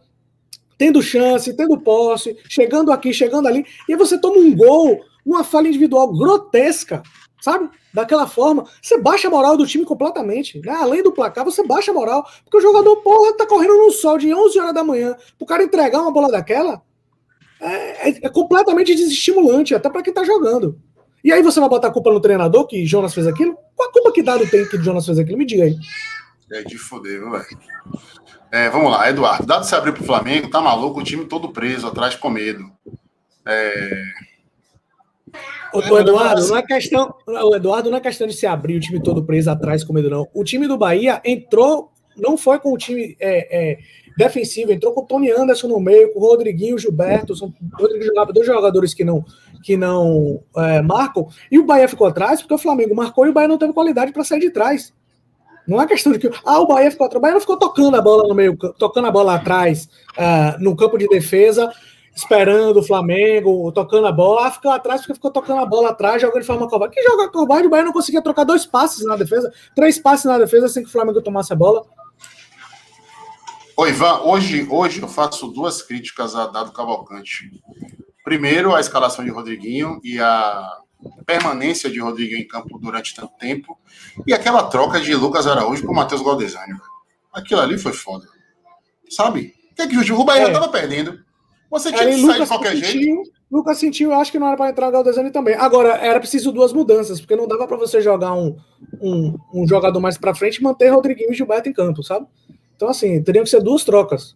tendo chance, tendo posse, chegando aqui, chegando ali, e aí você toma um gol, uma falha individual grotesca, sabe? Daquela forma, você baixa a moral do time completamente, né? Além do placar, você baixa a moral, porque o jogador, porra, tá correndo no sol de 11 horas da manhã, pro cara entregar uma bola daquela, é, é, é completamente desestimulante, até para quem tá jogando. E aí você vai botar a culpa no treinador que Jonas fez aquilo? Qual a culpa que Dado tem que Jonas fez aquilo? Me diga aí. É de foder, velho. É, vamos lá, Eduardo. Dado se abrir pro Flamengo, tá maluco, o time todo preso, atrás com medo. É, o, o, Eduardo, não é questão, o Eduardo não é questão de se abrir o time todo preso atrás com medo, não. O time do Bahia entrou, não foi com o time é, é, defensivo, entrou com o Tony Anderson no meio, com o Rodriguinho e o Gilberto, são dois jogadores que não, que não é, marcam, e o Bahia ficou atrás porque o Flamengo marcou e o Bahia não teve qualidade para sair de trás. Não é questão de que ah, o Bahia ficou atrás. O Bahia não ficou tocando a bola no meio, tocando a bola atrás uh, no campo de defesa esperando o Flamengo, tocando a bola, ah, ficou atrás porque ficou tocando a bola atrás, jogando de forma covarde. Que joga covarde, o Bahia não conseguia trocar dois passes na defesa, três passes na defesa sem que o Flamengo tomasse a bola. Oi, Ivan, hoje, hoje eu faço duas críticas a Dado Cavalcante. Primeiro, a escalação de Rodriguinho e a, permanência de Rodrigo em campo durante tanto tempo e aquela troca de Lucas Araújo por Matheus Galdesani. Aquilo ali foi foda. Sabe? O que é que o Bahia é. tava perdendo? Você tinha que sair de qualquer sentiu, jeito. Lucas sentiu, acho que não era para entrar o Galdesani também. Agora, era preciso duas mudanças, porque não dava para você jogar um, um, um, jogador mais para frente e manter Rodriguinho e Gilberto em campo, sabe? Então, assim, teriam que ser duas trocas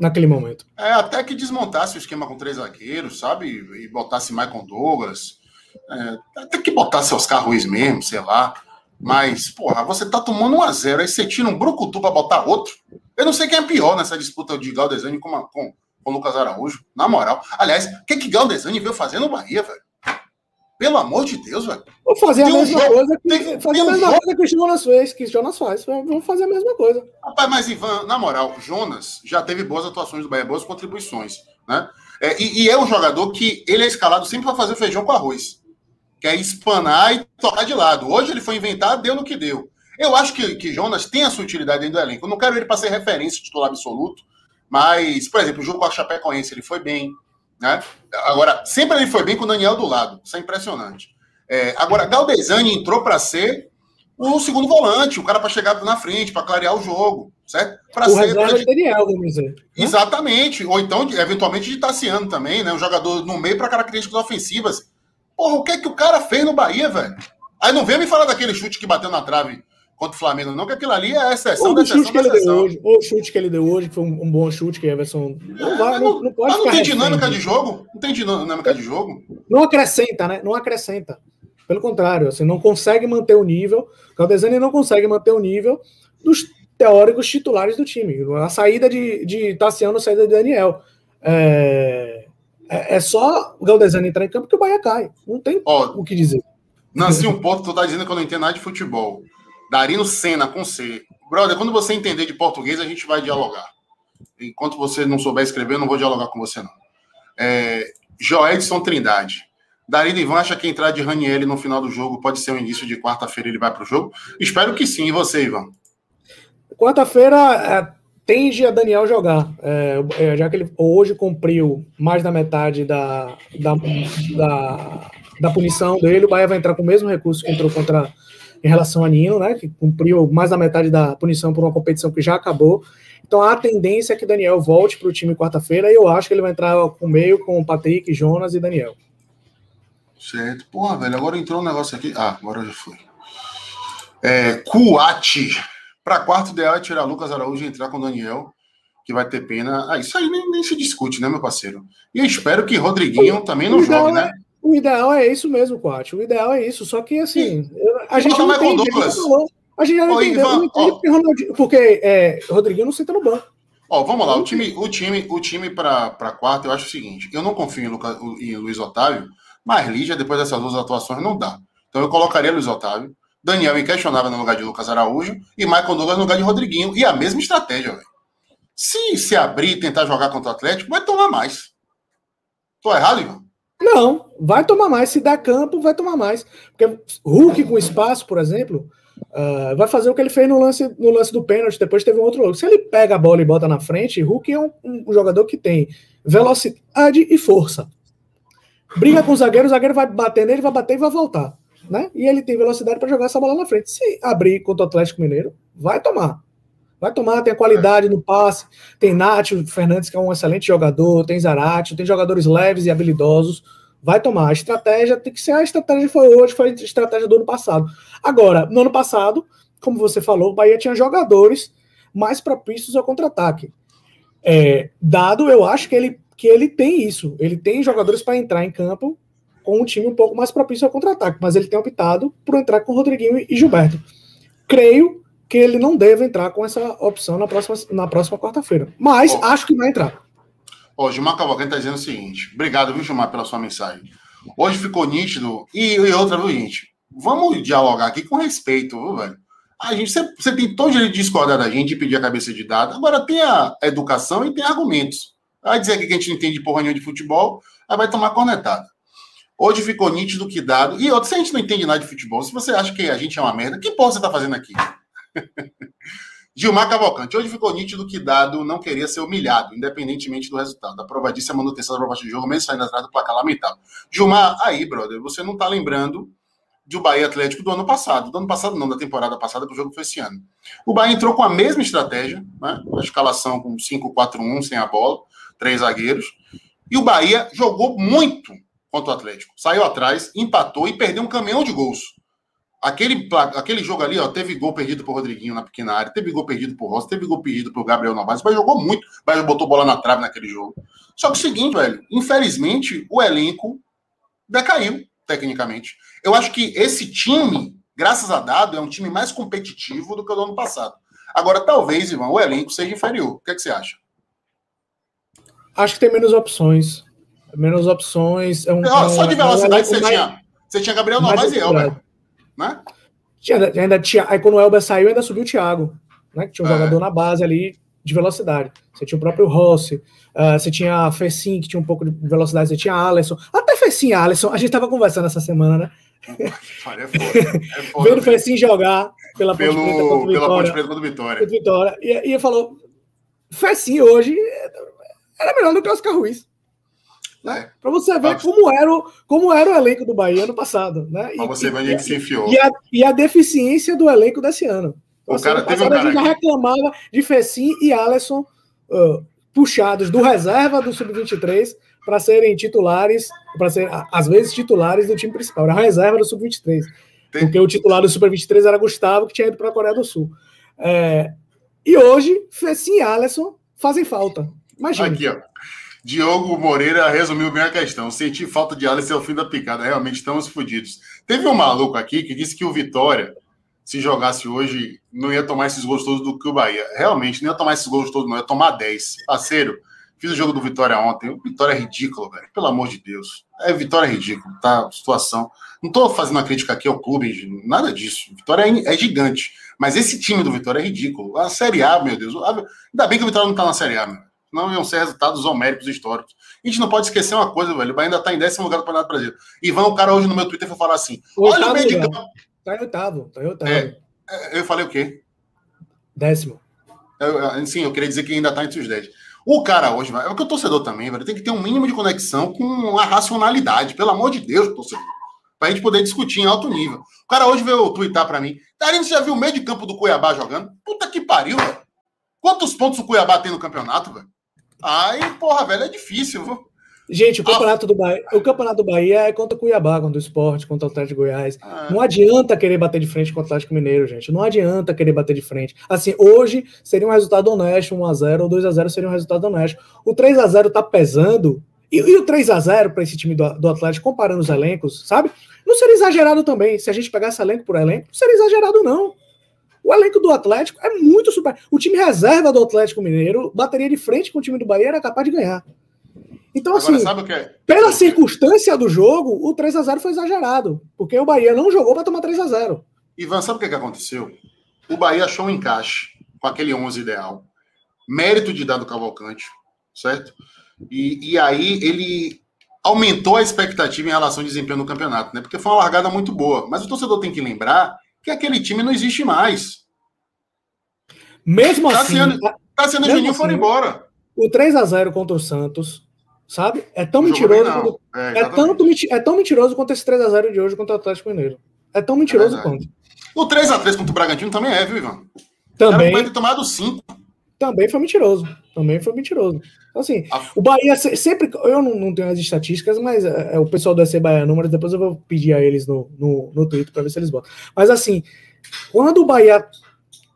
naquele momento. É, até que desmontasse o esquema com três zagueiros, sabe? E botasse Michael Douglas. É, até que botasse Oscar Ruiz mesmo, sei lá. Mas, porra, você tá tomando um a zero, aí você tira um brucutu pra botar outro. Eu não sei quem é pior nessa disputa de Galdesani com, com, com Lucas Araújo, na moral. Aliás, o que que Galdesani veio fazer no Bahia, velho? Pelo amor de Deus, velho. Vou fazer tem a mesma um coisa que, tem, fazer tem a mesma um coisa que o Jonas fez, que o Jonas faz. Vamos fazer a mesma coisa. Rapaz, mas Ivan, na moral, Jonas já teve boas atuações do Bahia, boas contribuições, né? É, e, e, é um jogador que ele é escalado sempre para fazer feijão com arroz. Que é espanar e tocar de lado. Hoje ele foi inventar, deu no que deu. Eu acho que, que Jonas tem a sua utilidade dentro do elenco. Eu não quero ele para ser referência titular absoluto, mas, por exemplo, o jogo com a Chapecoense ele foi bem. Né? Agora, sempre ele foi bem com o Daniel do lado. Isso é impressionante. É, agora, Galdesani entrou para ser o segundo volante, o cara para chegar na frente, para clarear o jogo, certo? Para ser pra... de Daniel, vamos dizer. Né? Exatamente. Ou então, eventualmente, de Tassiano também, né? Um jogador no meio para características ofensivas. Porra, o que é que o cara fez no Bahia, velho? Aí não vem me falar daquele chute que bateu na trave contra o Flamengo, não, que aquilo ali é exceção da exceção chute que ele deu hoje, Ou o chute que ele deu hoje, que foi um, um bom chute, que a Everson. Não, vai, não, não, pode mas não tem dinâmica de jogo? Não tem dinâmica de jogo? Não acrescenta, né? Não acrescenta. Pelo contrário, assim, não consegue manter o nível. O Caldesani não consegue manter o nível dos teóricos titulares do time. A saída de, de Tassiano, a saída de Daniel. É, é, é só o Galdesani entrar em campo que o Bahia cai. Não tem Ó, o que dizer. Nasci um ponto, tu tá dizendo que eu não entendo nada de futebol. Darino Senna com C. Brother, quando você entender de português, a gente vai dialogar. Enquanto você não souber escrever, eu não vou dialogar com você, não. É, Trindade. Darino Ivan acha que entrar de Raniel no final do jogo pode ser um início de quarta-feira ele vai para o jogo? Espero que sim. E você, Ivan? Quarta-feira é, tende a Daniel jogar. É, é, já que ele hoje cumpriu mais da metade da, da, da, da punição dele, o Bahia vai entrar com o mesmo recurso que entrou contra em relação a Nino, né, que cumpriu mais da metade da punição por uma competição que já acabou. Então a tendência é que Daniel volte para o time quarta-feira e eu acho que ele vai entrar com o meio com Patrick, Jonas e Daniel. Certo. Porra, velho, agora entrou um negócio aqui. Ah, agora já foi. É, Cuati. Para quarto ideal é tirar Lucas Araújo e entrar com Daniel, que vai ter pena. Ah, isso aí nem, nem se discute, né, meu parceiro? E eu espero que Rodriguinho também não jogue, né? O ideal é isso mesmo, Quat. O ideal é isso. Só que, assim, a gente não entende. A gente já não entendeu. Ivan, não entende porque, Ronaldinho, porque é, Rodriguinho não senta no banco. Ó, vamos lá. O time, o time, o time para quarto, eu acho o seguinte: eu não confio em, Luca, em Luiz Otávio, mas Lígia, depois dessas duas atuações, não dá. Então eu colocaria Luiz Otávio, Daniel inquestionável no lugar de Lucas Araújo e Michael Douglas no lugar de Rodriguinho. E a mesma estratégia, velho. Se se abrir e tentar jogar contra o Atlético, vai tomar mais. Tô errado, Ivan? Não, vai tomar mais. Se der campo, vai tomar mais. Porque Hulk com espaço, por exemplo, uh, vai fazer o que ele fez no lance, no lance do pênalti. Depois teve um outro. Se ele pega a bola e bota na frente, Hulk é um, um jogador que tem velocidade e força. Briga com o zagueiro, o zagueiro vai bater nele, vai bater e vai voltar. Né? E ele tem velocidade para jogar essa bola na frente. Se abrir contra o Atlético Mineiro, vai tomar. Vai tomar, tem a qualidade no passe, tem Nátio Fernandes, que é um excelente jogador, tem Zarate, tem jogadores leves e habilidosos. Vai tomar. A estratégia tem que ser a estratégia que foi hoje, foi a estratégia do ano passado. Agora, no ano passado, como você falou, o Bahia tinha jogadores mais propícios ao contra-ataque. É, dado, eu acho que ele, que ele tem isso. Ele tem jogadores para entrar em campo com um time um pouco mais propício ao contra-ataque, mas ele tem optado por entrar com Rodriguinho e Gilberto. Creio que ele não deve entrar com essa opção na próxima, na próxima quarta-feira. Mas oh. acho que vai entrar. Ó, Gilmar Cavalcante está dizendo o seguinte: obrigado, viu, Gilmar, pela sua mensagem. Hoje ficou nítido. E, e outra, viu, gente? Vamos dialogar aqui com respeito, viu, velho? A gente, você, você tem todo jeito de discordar da gente, de pedir a cabeça de dado. Agora tem a educação e tem argumentos. Vai dizer aqui que a gente não entende porra nenhuma de futebol, aí vai tomar cornetada. Hoje ficou nítido que dado. E outra, se a gente não entende nada de futebol, se você acha que a gente é uma merda, que porra você tá fazendo aqui? Gilmar Cavalcante, hoje ficou nítido que Dado não queria ser humilhado, independentemente do resultado. A prova disso é manutenção da proposta de jogo, mesmo saindo atrás do placar lamentável. Gilmar, aí, brother, você não tá lembrando do Bahia Atlético do ano passado. Do ano passado, não, da temporada passada, que o jogo foi esse ano. O Bahia entrou com a mesma estratégia, né? A escalação com 5-4-1, sem a bola, três zagueiros. E o Bahia jogou muito contra o Atlético. Saiu atrás, empatou e perdeu um caminhão de gols. Aquele, aquele jogo ali, ó, teve gol perdido por Rodriguinho na pequena área, teve gol perdido por Rossi, teve gol perdido por Gabriel Novaes, mas jogou muito, mas botou bola na trave naquele jogo. Só que o seguinte, velho, infelizmente o elenco decaiu tecnicamente. Eu acho que esse time, graças a Dado, é um time mais competitivo do que o do ano passado. Agora, talvez, Ivan, o elenco seja inferior. O que, é que você acha? Acho que tem menos opções. Menos opções. É um, só de velocidade é um, você, tinha, você tinha Gabriel Novaes e Elber né? Tinha, ainda tinha, aí quando o Elber saiu, ainda subiu o Thiago, né? Que tinha um é. jogador na base ali de velocidade. Você tinha o próprio Rossi, uh, você tinha a Fessin, que tinha um pouco de velocidade, você tinha a Alisson. Até e Alisson, a gente tava conversando essa semana, né? é foda, é foda Vendo o Fessin jogar pela Pelo, Ponte Preta contra Vitória. Pela Ponte Preta contra Vitória. Vitória. E, e falou, Fessin hoje era melhor do que o Oscar Ruiz. Né? Para você ver como era, o, como era o elenco do Bahia ano passado. Né? Para você ver onde que se enfiou. E a, e a deficiência do elenco desse ano. O assim, cara teve um cara a gente já reclamava de Fecim e Alisson uh, puxados do reserva do Sub-23 para serem titulares, para ser às vezes titulares do time principal. Era a reserva do Sub-23. Porque o titular do Sub-23 era Gustavo, que tinha ido para a Coreia do Sul. É, e hoje, Fecim e Alisson fazem falta. Imagina. Aqui, ó. Diogo Moreira resumiu bem a questão. Senti falta de Alisson é o fim da picada. Realmente estamos fodidos. Teve um maluco aqui que disse que o Vitória, se jogasse hoje, não ia tomar esses gols todos do que o Bahia. Realmente, não ia tomar esses gols todos, não. Ia tomar 10. Parceiro, fiz o jogo do Vitória ontem. O Vitória é ridículo, velho. Pelo amor de Deus. É Vitória é ridículo, tá? Situação. Não tô fazendo uma crítica aqui ao clube, nada disso. Vitória é, é gigante. Mas esse time do Vitória é ridículo. A Série A, meu Deus. Ainda bem que o Vitória não tá na Série A, meu não iam ser resultados homéricos históricos. A gente não pode esquecer uma coisa, velho. O Bahia ainda está em décimo lugar do Campeonato Brasileiro. Ivan, o cara hoje no meu Twitter foi falar assim: olha o meio de campo. Tá em oitavo, tá em oitavo. É, é, eu falei o quê? Décimo. Eu, sim, eu queria dizer que ainda está entre os dez. O cara hoje, é o que o torcedor também, velho, tem que ter um mínimo de conexão com a racionalidade. Pelo amor de Deus, torcedor. Pra gente poder discutir em alto nível. O cara hoje veio twittar pra mim. Darino, você já viu o meio de campo do Cuiabá jogando? Puta que pariu, velho. Quantos pontos o Cuiabá tem no campeonato, velho? Aí, porra, velho, é difícil, viu? Gente, o campeonato, do Bahia, o campeonato do Bahia é contra o Cuiabá, contra o Esporte, contra o Atlético de Goiás. Ah. Não adianta querer bater de frente contra o Atlético Mineiro, gente. Não adianta querer bater de frente. Assim, hoje seria um resultado honesto, 1x0 ou 2x0 seria um resultado honesto. O 3x0 tá pesando. E, e o 3x0 para esse time do, do Atlético, comparando os elencos, sabe? Não seria exagerado também. Se a gente pegasse elenco por elenco, não seria exagerado, não. O elenco do Atlético é muito super. O time reserva do Atlético Mineiro bateria de frente com o time do Bahia era capaz de ganhar. Então, Agora, assim, é? pela circunstância do jogo, o 3 a 0 foi exagerado. Porque o Bahia não jogou para tomar 3 a 0 Ivan, sabe o que, que aconteceu? O Bahia achou um encaixe com aquele 11 ideal. Mérito de dado Cavalcante, certo? E, e aí ele aumentou a expectativa em relação ao desempenho no campeonato, né? Porque foi uma largada muito boa. Mas o torcedor tem que lembrar que aquele time não existe mais. Mesmo assim. Tassiano e Juninho foram embora. O 3 a 0 contra o Santos, sabe? É tão mentiroso. Quanto, é, é, tanto, é tão mentiroso quanto esse 3 a 0 de hoje contra o Atlético Mineiro. É tão mentiroso é quanto. O 3 a 3 contra o Bragantino também é, viu, Ivan? Também. Vai ter tomado 5. Também foi mentiroso. Também foi mentiroso. Então, assim, o Bahia sempre. Eu não, não tenho as estatísticas, mas é, é o pessoal do EC Bahia Números, depois eu vou pedir a eles no, no, no Twitter para ver se eles botam. Mas, assim, quando o Bahia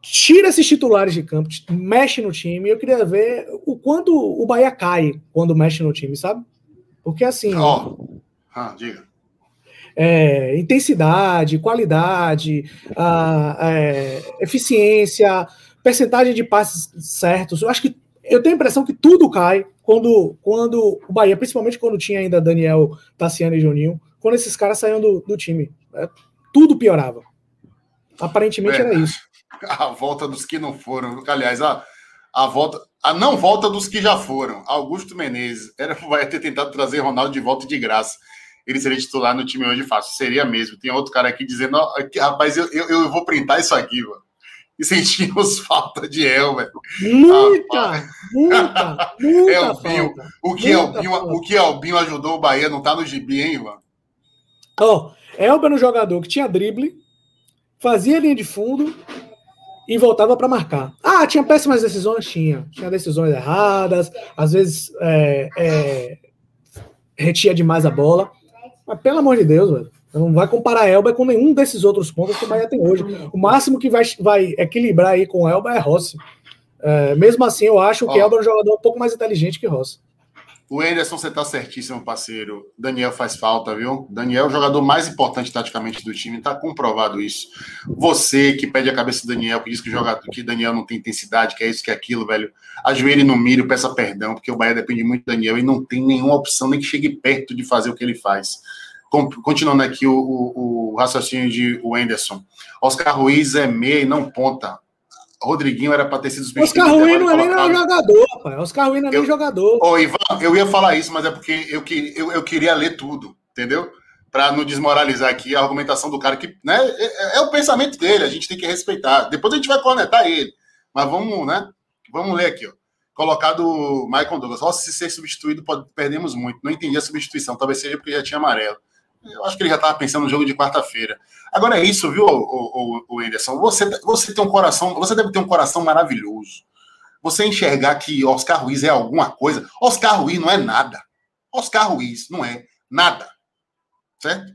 tira esses titulares de campo, mexe no time, eu queria ver o quanto o Bahia cai quando mexe no time, sabe? Porque, assim. Ó, oh. ah, diga. É, intensidade, qualidade, a, é, eficiência, percentagem de passes certos. Eu acho que eu tenho a impressão que tudo cai quando, quando o Bahia, principalmente quando tinha ainda Daniel, Tassiano e Juninho, quando esses caras saíam do, do time. É, tudo piorava. Aparentemente é, era isso. <laughs> A volta dos que não foram. Aliás, a, a volta. A não volta dos que já foram. Augusto Menezes. Era, vai ter tentado trazer Ronaldo de volta de graça. Ele seria titular no time hoje fácil. Seria mesmo. Tem outro cara aqui dizendo: rapaz, eu, eu, eu vou printar isso aqui, mano e sentimos <laughs> falta de Elber. Muita, muita, <laughs> muita Elbinho, falta. O que, Elbinho, o que Elbinho ajudou o Bahia não tá no gibi, hein, Ivan? Ó, oh, Elber era um jogador que tinha drible, fazia linha de fundo e voltava para marcar. Ah, tinha péssimas decisões? Tinha. Tinha decisões erradas, às vezes é, é, retia demais a bola. Mas pelo amor de Deus, velho. Não vai comparar Elba com nenhum desses outros pontos que o Bahia tem hoje. O máximo que vai, vai equilibrar aí com o Elba é Rossi. É, mesmo assim, eu acho que Elba é um jogador um pouco mais inteligente que Rossi. O Anderson, você tá certíssimo, parceiro. Daniel faz falta, viu? Daniel é o jogador mais importante taticamente do time, tá comprovado isso. Você que pede a cabeça do Daniel, que diz que o jogador, que Daniel não tem intensidade, que é isso, que é aquilo, velho. Ajoelhe no milho, peça perdão, porque o Bahia depende muito do Daniel e não tem nenhuma opção nem que chegue perto de fazer o que ele faz. Continuando aqui o, o, o raciocínio de Wenderson. Oscar Ruiz é meia e não ponta. Rodriguinho era para ter sido substituído. Oscar Ruiz não é nem jogador, pai. Oscar Ruiz não é eu, nem jogador. Ô, Ivan, eu ia falar isso, mas é porque eu, eu, eu queria ler tudo, entendeu? Para não desmoralizar aqui a argumentação do cara, que né, é, é, é, o pensamento dele, a gente tem que respeitar. Depois a gente vai conectar ele. Mas vamos, né? Vamos ler aqui, ó. Colocado Michael Douglas. Rossi, se ser substituído, pode, perdemos muito. Não entendi a substituição. Talvez seja porque já tinha amarelo. Eu acho que ele já estava pensando no jogo de quarta-feira. Agora é isso, viu, o, o, Anderson? Você, você tem um coração, você deve ter um coração maravilhoso. Você enxergar que Oscar Ruiz é alguma coisa. Oscar Ruiz não é nada. Oscar Ruiz não é nada. Certo?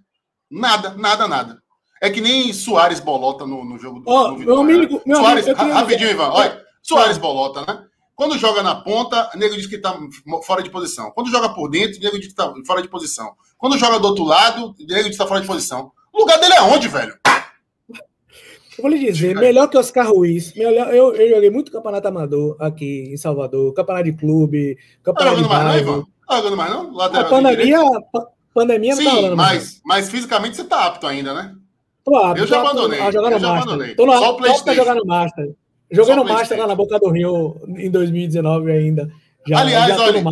Nada, nada, nada. É que nem Soares Bolota no, no jogo do oh, meu amigo, meu Soares, amigo, rapidinho, Ivan. Olha, Soares Bolota, né? Quando joga na ponta, o nego diz que está fora de posição. Quando joga por dentro, o nego diz que está fora de posição. Quando joga do outro lado, o nego diz que está fora de posição. O lugar dele é onde, velho? Eu vou lhe dizer, melhor que Oscar Ruiz. Melhor, eu, eu joguei muito campeonato amador aqui em Salvador, campeonato de clube, campeonato de bairro. Mais não, Ivan? Tá jogando mais não? Lateral a pandemia, pandemia Sim, não tá mas, mais. mas fisicamente você tá apto ainda, né? Tô apto. Eu já abandonei. Jogar eu já abandonei. Tô no, Só o PlayStation. jogar no Master. Joguei no Master lá na Boca do Rio em 2019 ainda. Já, aliás, já olha,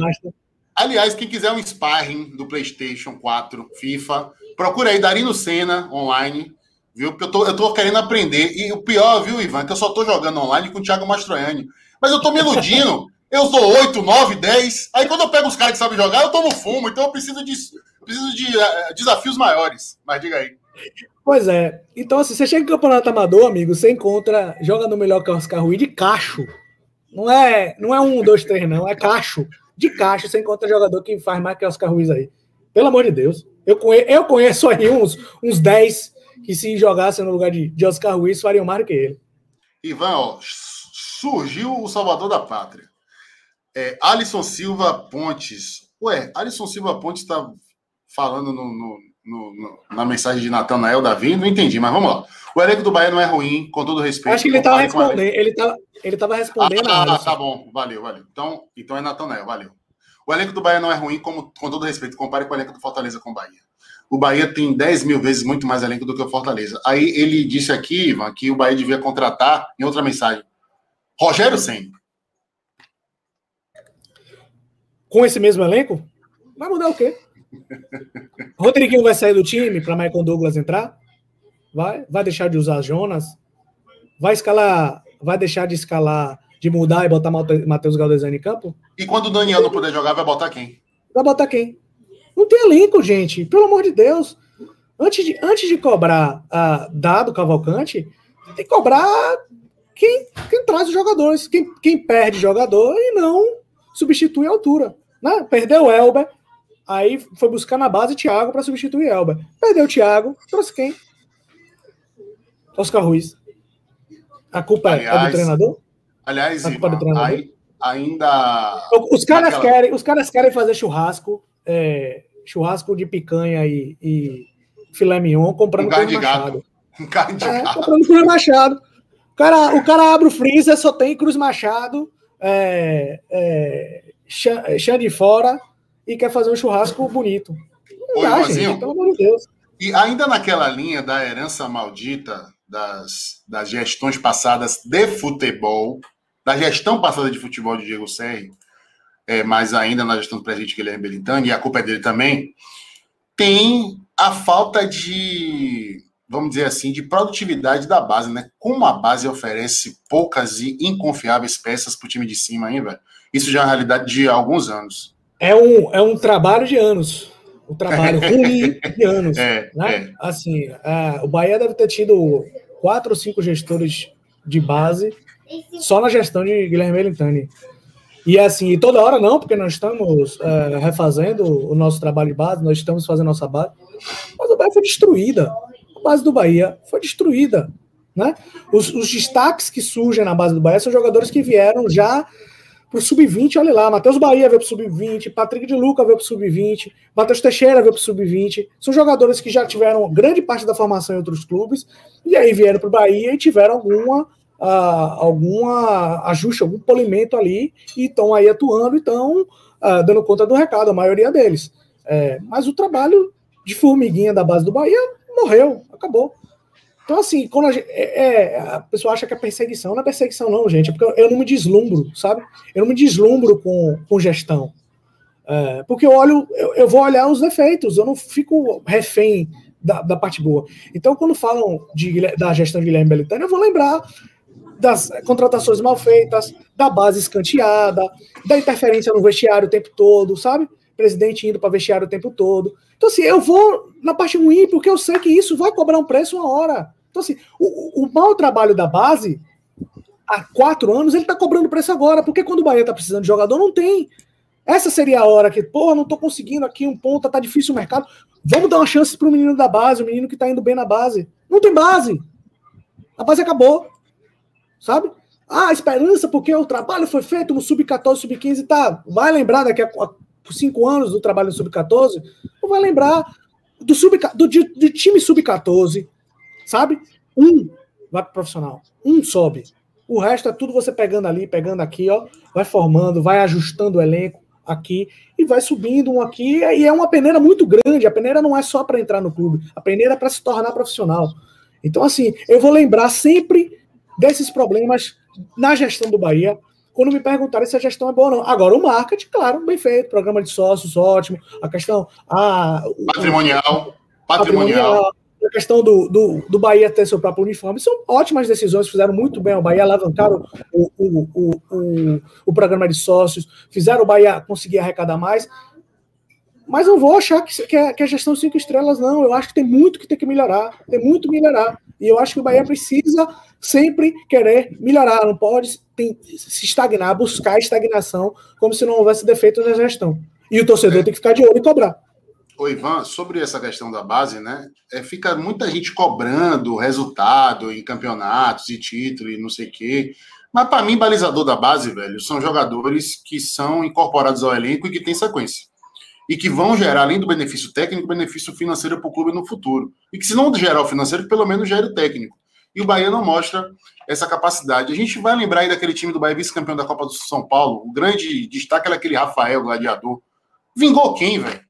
aliás, quem quiser um sparring do PlayStation 4, FIFA, procura aí Darino Senna online, viu? Porque eu tô, eu tô querendo aprender. E o pior, viu, Ivan, é que eu só tô jogando online com o Thiago Mastroianni. Mas eu tô me iludindo. eu sou 8, 9, 10. Aí quando eu pego os caras que sabem jogar, eu tomo fumo. Então eu preciso de, preciso de uh, desafios maiores. Mas diga aí. Pois é. Então, assim, você chega em campeonato amador, amigo, você encontra, joga no melhor que o Oscar Ruiz de cacho. Não é, não é um, dois, três, não, é cacho. De cacho você encontra jogador que faz mais que Oscar Ruiz aí. Pelo amor de Deus. Eu conheço, eu conheço aí uns, uns 10 que se jogassem no lugar de, de Oscar Ruiz fariam mais do que ele. Ivan, ó, surgiu o salvador da pátria. É, Alisson Silva Pontes. Ué, Alisson Silva Pontes está falando no, no no, no, na mensagem de Natanael Davi, não entendi, mas vamos lá. O elenco do Bahia não é ruim, com todo respeito. Acho que ele estava respondendo, ele estava ele tava respondendo. Ah, tá bom, valeu, valeu. Então, então é Natanael, valeu. O elenco do Bahia não é ruim, como, com todo respeito, compare com o elenco do Fortaleza com o Bahia. O Bahia tem 10 mil vezes muito mais elenco do que o Fortaleza. Aí ele disse aqui, Ivan, que o Bahia devia contratar, em outra mensagem, Rogério Senna. Com esse mesmo elenco? Vai mudar o quê? <laughs> Rodriguinho vai sair do time para Michael Douglas entrar? Vai? Vai deixar de usar Jonas? Vai escalar? Vai deixar de escalar, de mudar e botar Matheus Galdesani em campo? E quando o Daniel não puder jogar, vai botar quem? Vai botar quem? Não tem elenco, gente. Pelo amor de Deus. Antes de, antes de cobrar uh, dado Cavalcante, tem que cobrar quem, quem traz os jogadores. Quem, quem perde jogador e não substitui a altura. Né? Perdeu o Elber, Aí foi buscar na base Thiago para substituir Elba. Perdeu o Thiago, trouxe quem? Oscar Ruiz. A culpa aliás, é do treinador? Aliás, a culpa é do treinador? Aí, ainda. Os caras, aquela... querem, os caras querem fazer churrasco, é, churrasco de picanha e, e filé mignon comprando um carne de Machado. <laughs> Um carne de é, comprando Cruz Machado. O cara, o cara abre o freezer, só tem Cruz Machado, é, é, chã de fora e quer fazer um churrasco bonito. Não dá, gente, pelo amor de Deus. E ainda naquela linha da herança maldita das, das gestões passadas de futebol, da gestão passada de futebol de Diego Serri, é, mas ainda na gestão do presidente Guilherme Belintani, e a culpa é dele também, tem a falta de vamos dizer assim, de produtividade da base, né? Como a base oferece poucas e inconfiáveis peças para o time de cima aí, velho. Isso já é uma realidade de alguns anos. É um, é um trabalho de anos. Um trabalho <laughs> ruim de anos. É, né? É. Assim, a, o Bahia deve ter tido quatro ou cinco gestores de base só na gestão de Guilherme Belintani. E assim, toda hora não, porque nós estamos é, refazendo o nosso trabalho de base, nós estamos fazendo nossa base. Mas a base foi destruída base do Bahia foi destruída. Né? Os, os destaques que surgem na base do Bahia são jogadores que vieram já para o sub-20, olha lá, Matheus Bahia veio para o sub-20, Patrick de Luca veio para o sub-20, Matheus Teixeira veio para o sub-20. São jogadores que já tiveram grande parte da formação em outros clubes, e aí vieram para o Bahia e tiveram alguma, uh, alguma ajuste, algum polimento ali, e estão aí atuando e estão uh, dando conta do recado, a maioria deles. É, mas o trabalho de formiguinha da base do Bahia morreu, acabou. Então, assim, quando a, gente, é, é, a pessoa acha que é perseguição, não é perseguição, não, gente, é porque eu não me deslumbro, sabe? Eu não me deslumbro com, com gestão. É, porque eu olho, eu, eu, vou olhar os defeitos, eu não fico refém da, da parte boa. Então, quando falam de, da gestão de Guilherme Belitani, eu vou lembrar das contratações mal feitas, da base escanteada, da interferência no vestiário o tempo todo, sabe? Presidente indo para vestiário o tempo todo. Então, assim, eu vou na parte ruim, porque eu sei que isso vai cobrar um preço uma hora. Então, assim, o, o mau trabalho da base, há quatro anos, ele está cobrando preço agora, porque quando o Bahia está precisando de jogador, não tem. Essa seria a hora que, pô, não estou conseguindo aqui um ponto, tá difícil o mercado. Vamos dar uma chance para o menino da base, o menino que está indo bem na base. Não tem base. A base acabou. Sabe? Ah, esperança, porque o trabalho foi feito no sub-14, sub-15, tá. Vai lembrar daqui a cinco anos do trabalho no sub-14, não vai lembrar do, sub, do, do time sub-14, sabe? Um vai pro profissional, um sobe. O resto é tudo você pegando ali, pegando aqui, ó, vai formando, vai ajustando o elenco aqui e vai subindo um aqui. E é uma peneira muito grande. A peneira não é só para entrar no clube, a peneira é para se tornar profissional. Então, assim, eu vou lembrar sempre desses problemas na gestão do Bahia, quando me perguntaram se a gestão é boa ou não. Agora, o marketing, claro, bem feito, programa de sócios, ótimo. A questão. A, patrimonial. Patrimonial. patrimonial a questão do, do, do Bahia ter seu próprio uniforme, são ótimas decisões, fizeram muito bem o Bahia, alavancaram o, o, o, o, o programa de sócios, fizeram o Bahia conseguir arrecadar mais. Mas eu vou achar que, que, é, que a gestão cinco estrelas, não. Eu acho que tem muito que tem que melhorar. Tem muito melhorar. E eu acho que o Bahia precisa sempre querer melhorar. Não pode tem, se estagnar, buscar estagnação, como se não houvesse defeitos na gestão. E o torcedor é. tem que ficar de olho e cobrar. Ô Ivan, sobre essa questão da base, né? É, fica muita gente cobrando resultado em campeonatos e título e não sei o quê. Mas para mim, balizador da base, velho, são jogadores que são incorporados ao elenco e que têm sequência e que vão gerar, além do benefício técnico, benefício financeiro para o clube no futuro. E que se não gerar o financeiro, pelo menos gere o técnico. E o Bahia não mostra essa capacidade. A gente vai lembrar aí daquele time do Bahia, vice-campeão da Copa do São Paulo. O grande destaque era aquele Rafael, gladiador. Vingou quem, velho?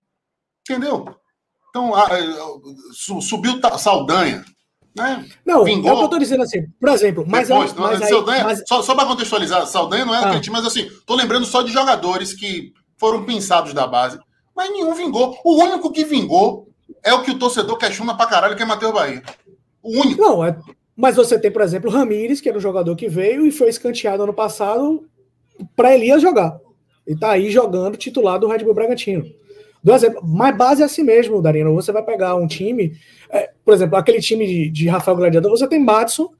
Entendeu? Então, a, a, subiu Saldanha. Né? Não, Vingou. é o que eu tô dizendo assim, por exemplo, mas, Depois, é, mas, aí, Saldanha, mas... Só, só para contextualizar, Saldanha não é ah. aquele time, mas assim, tô lembrando só de jogadores que foram pensados da base mas nenhum vingou. O único que vingou é o que o torcedor questiona pra caralho, que é Matheus Bahia. O único. Não, é... mas você tem, por exemplo, o Ramires, que era um jogador que veio e foi escanteado ano passado para Elias jogar. E tá aí jogando titular do Red Bull Bragantino. Do exemplo, mas base é assim mesmo, Darino. Você vai pegar um time, é, por exemplo, aquele time de, de, Rafael Gladiador, você tem Matson,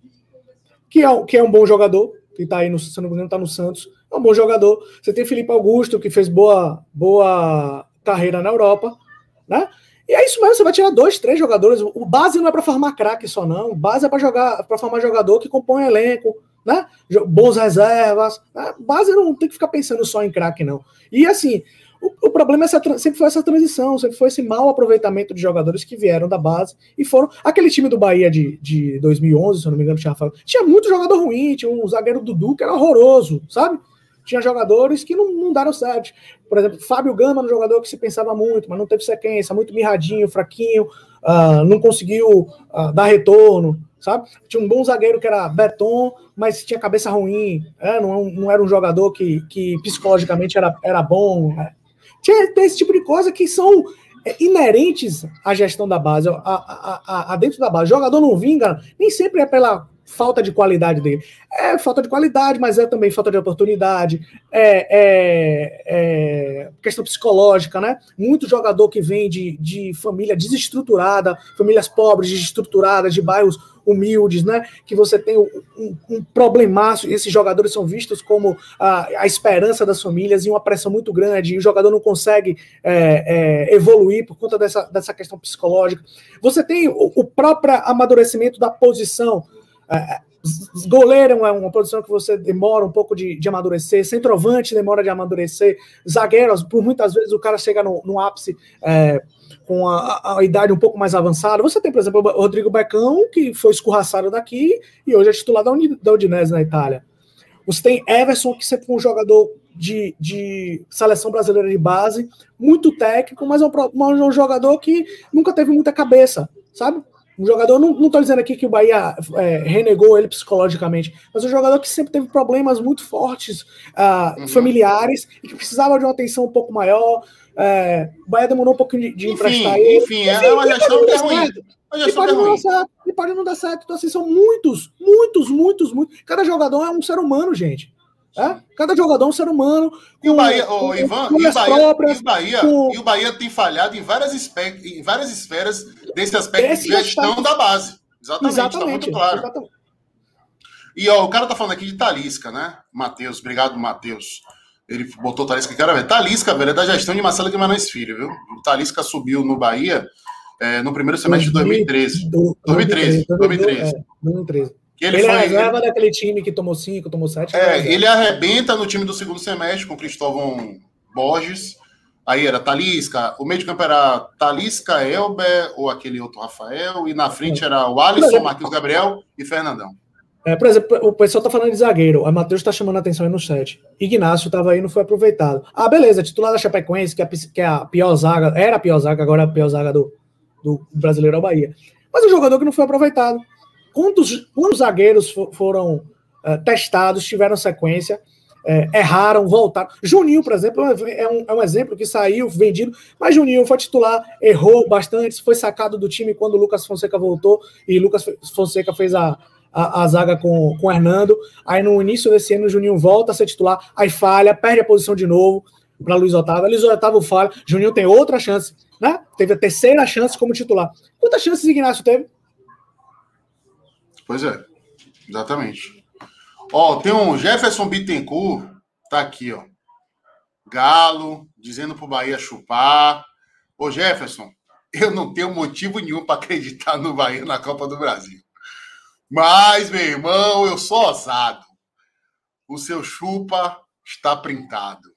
que é, que é um bom jogador, que tá aí, no, se não me engano, tá no Santos. É um bom jogador. Você tem Felipe Augusto, que fez boa, boa carreira na Europa, né? E é isso mesmo, você vai tirar dois, três jogadores. O base não é para formar craque só, não. O base é para jogar, para formar jogador que compõe elenco, né? Bons reservas. Né? Base não tem que ficar pensando só em craque, não. E assim, o, o problema é essa, sempre foi essa transição, sempre foi esse mau aproveitamento de jogadores que vieram da base e foram. Aquele time do Bahia de, de 2011, se eu não me engano, tinha, tinha muito jogador ruim, tinha um zagueiro Dudu que era horroroso, sabe? tinha jogadores que não, não deram certo. Por exemplo, Fábio Gama, um jogador que se pensava muito, mas não teve sequência, muito mirradinho, fraquinho, uh, não conseguiu uh, dar retorno, sabe? Tinha um bom zagueiro que era Beton, mas tinha cabeça ruim, é, não, não era um jogador que, que psicologicamente era, era bom. Né? Tem esse tipo de coisa que são é, inerentes à gestão da base, a, a, a, a, dentro da base. O jogador não vinga, nem sempre é pela falta de qualidade dele. É falta de qualidade, mas é também falta de oportunidade, é, é, é questão psicológica, né? Muito jogador que vem de, de família desestruturada, famílias pobres, desestruturadas, de bairros humildes, né? Que você tem um, um problemaço, esses jogadores são vistos como a, a, esperança das famílias e uma pressão muito grande, e o jogador não consegue é, é, evoluir por conta dessa, dessa questão psicológica. Você tem o, o próprio amadurecimento da posição. É, goleiro é uma posição que você demora um pouco de, de amadurecer, centroavante demora de amadurecer, zagueiros, por muitas vezes o cara chega no, no ápice é, com a, a, idade um pouco mais avançada. Você tem, por exemplo, o Rodrigo Becão, que foi escorraçado daqui e hoje é titular da, Uni, da Udinese na Itália. Você tem Everson, que sempre foi um jogador de, de seleção brasileira de base, muito técnico, mas é um, um jogador que nunca teve muita cabeça, sabe? Um jogador, não estou dizendo aqui que o Bahia é, renegou ele psicologicamente, mas um jogador que sempre teve problemas muito fortes, uh, uhum. familiares, e que precisava de uma atenção um pouco maior. É, o Bahia demorou um pouquinho de, de enfim, emprestar ele. Enfim, é uma gestão que é ruim. E pode, não dar certo, e pode não dar certo. Então, assim, são muitos, muitos, muitos, muitos. Cada jogador é um ser humano, gente. É? Cada jogador é um ser humano. E o Bahia, com, Ivan, com e, o Bahia, próprias, e, o Bahia, com... e o Bahia tem falhado em várias, em várias esferas desse aspecto Esse de gestão da base. Exatamente, Exatamente tá muito claro. Exatamente. E ó, o cara tá falando aqui de Talisca, né? Matheus, obrigado, Matheus. Ele botou Talisca, quero ver. Talisca, velho, é da gestão de Marcelo Guimarães Filho, viu? O Talisca subiu no Bahia é, no primeiro semestre de 2013. 2013, 2013. 2013. Que ele, ele foi, é reserva ele... daquele time que tomou 5, tomou 7. É, né? ele arrebenta no time do segundo semestre com Cristóvão Borges. Aí era Talisca, o meio de campo era Talisca, Elber ou aquele outro Rafael, e na frente era o Alisson, Marquinhos Gabriel e Fernandão. É, por exemplo, o pessoal tá falando de zagueiro, a Matheus tá chamando a atenção aí no chat. Ignácio tava aí, não foi aproveitado. Ah, beleza, titular da Chapecoense, que é, que é a pior zaga, era a pior zaga, agora é a pior zaga do, do brasileiro ao Bahia. Mas o jogador que não foi aproveitado. Quantos, quantos zagueiros foram uh, testados, tiveram sequência, uh, erraram, voltaram? Juninho, por exemplo, é, é um, é um exemplo que saiu vendido, mas Juninho foi titular, errou bastante, foi sacado do time quando o Lucas Fonseca voltou e Lucas Fonseca fez a, a, a, zaga com, com o Hernando. Aí no início desse ano o Juninho volta a ser titular, aí falha, perde a posição de novo para Luiz Otávio. Luiz Otávio falha, Juninho tem outra chance, né? Teve a terceira chance como titular. Quantas chances Ignacio teve? Pois é, exatamente. Ó, tem um Jefferson Bittencourt, tá aqui, ó. Galo, dizendo pro Bahia chupar. Ô, Jefferson, eu não tenho motivo nenhum para acreditar no Bahia na Copa do Brasil. Mas, meu irmão, eu sou ousado. O seu chupa está printado.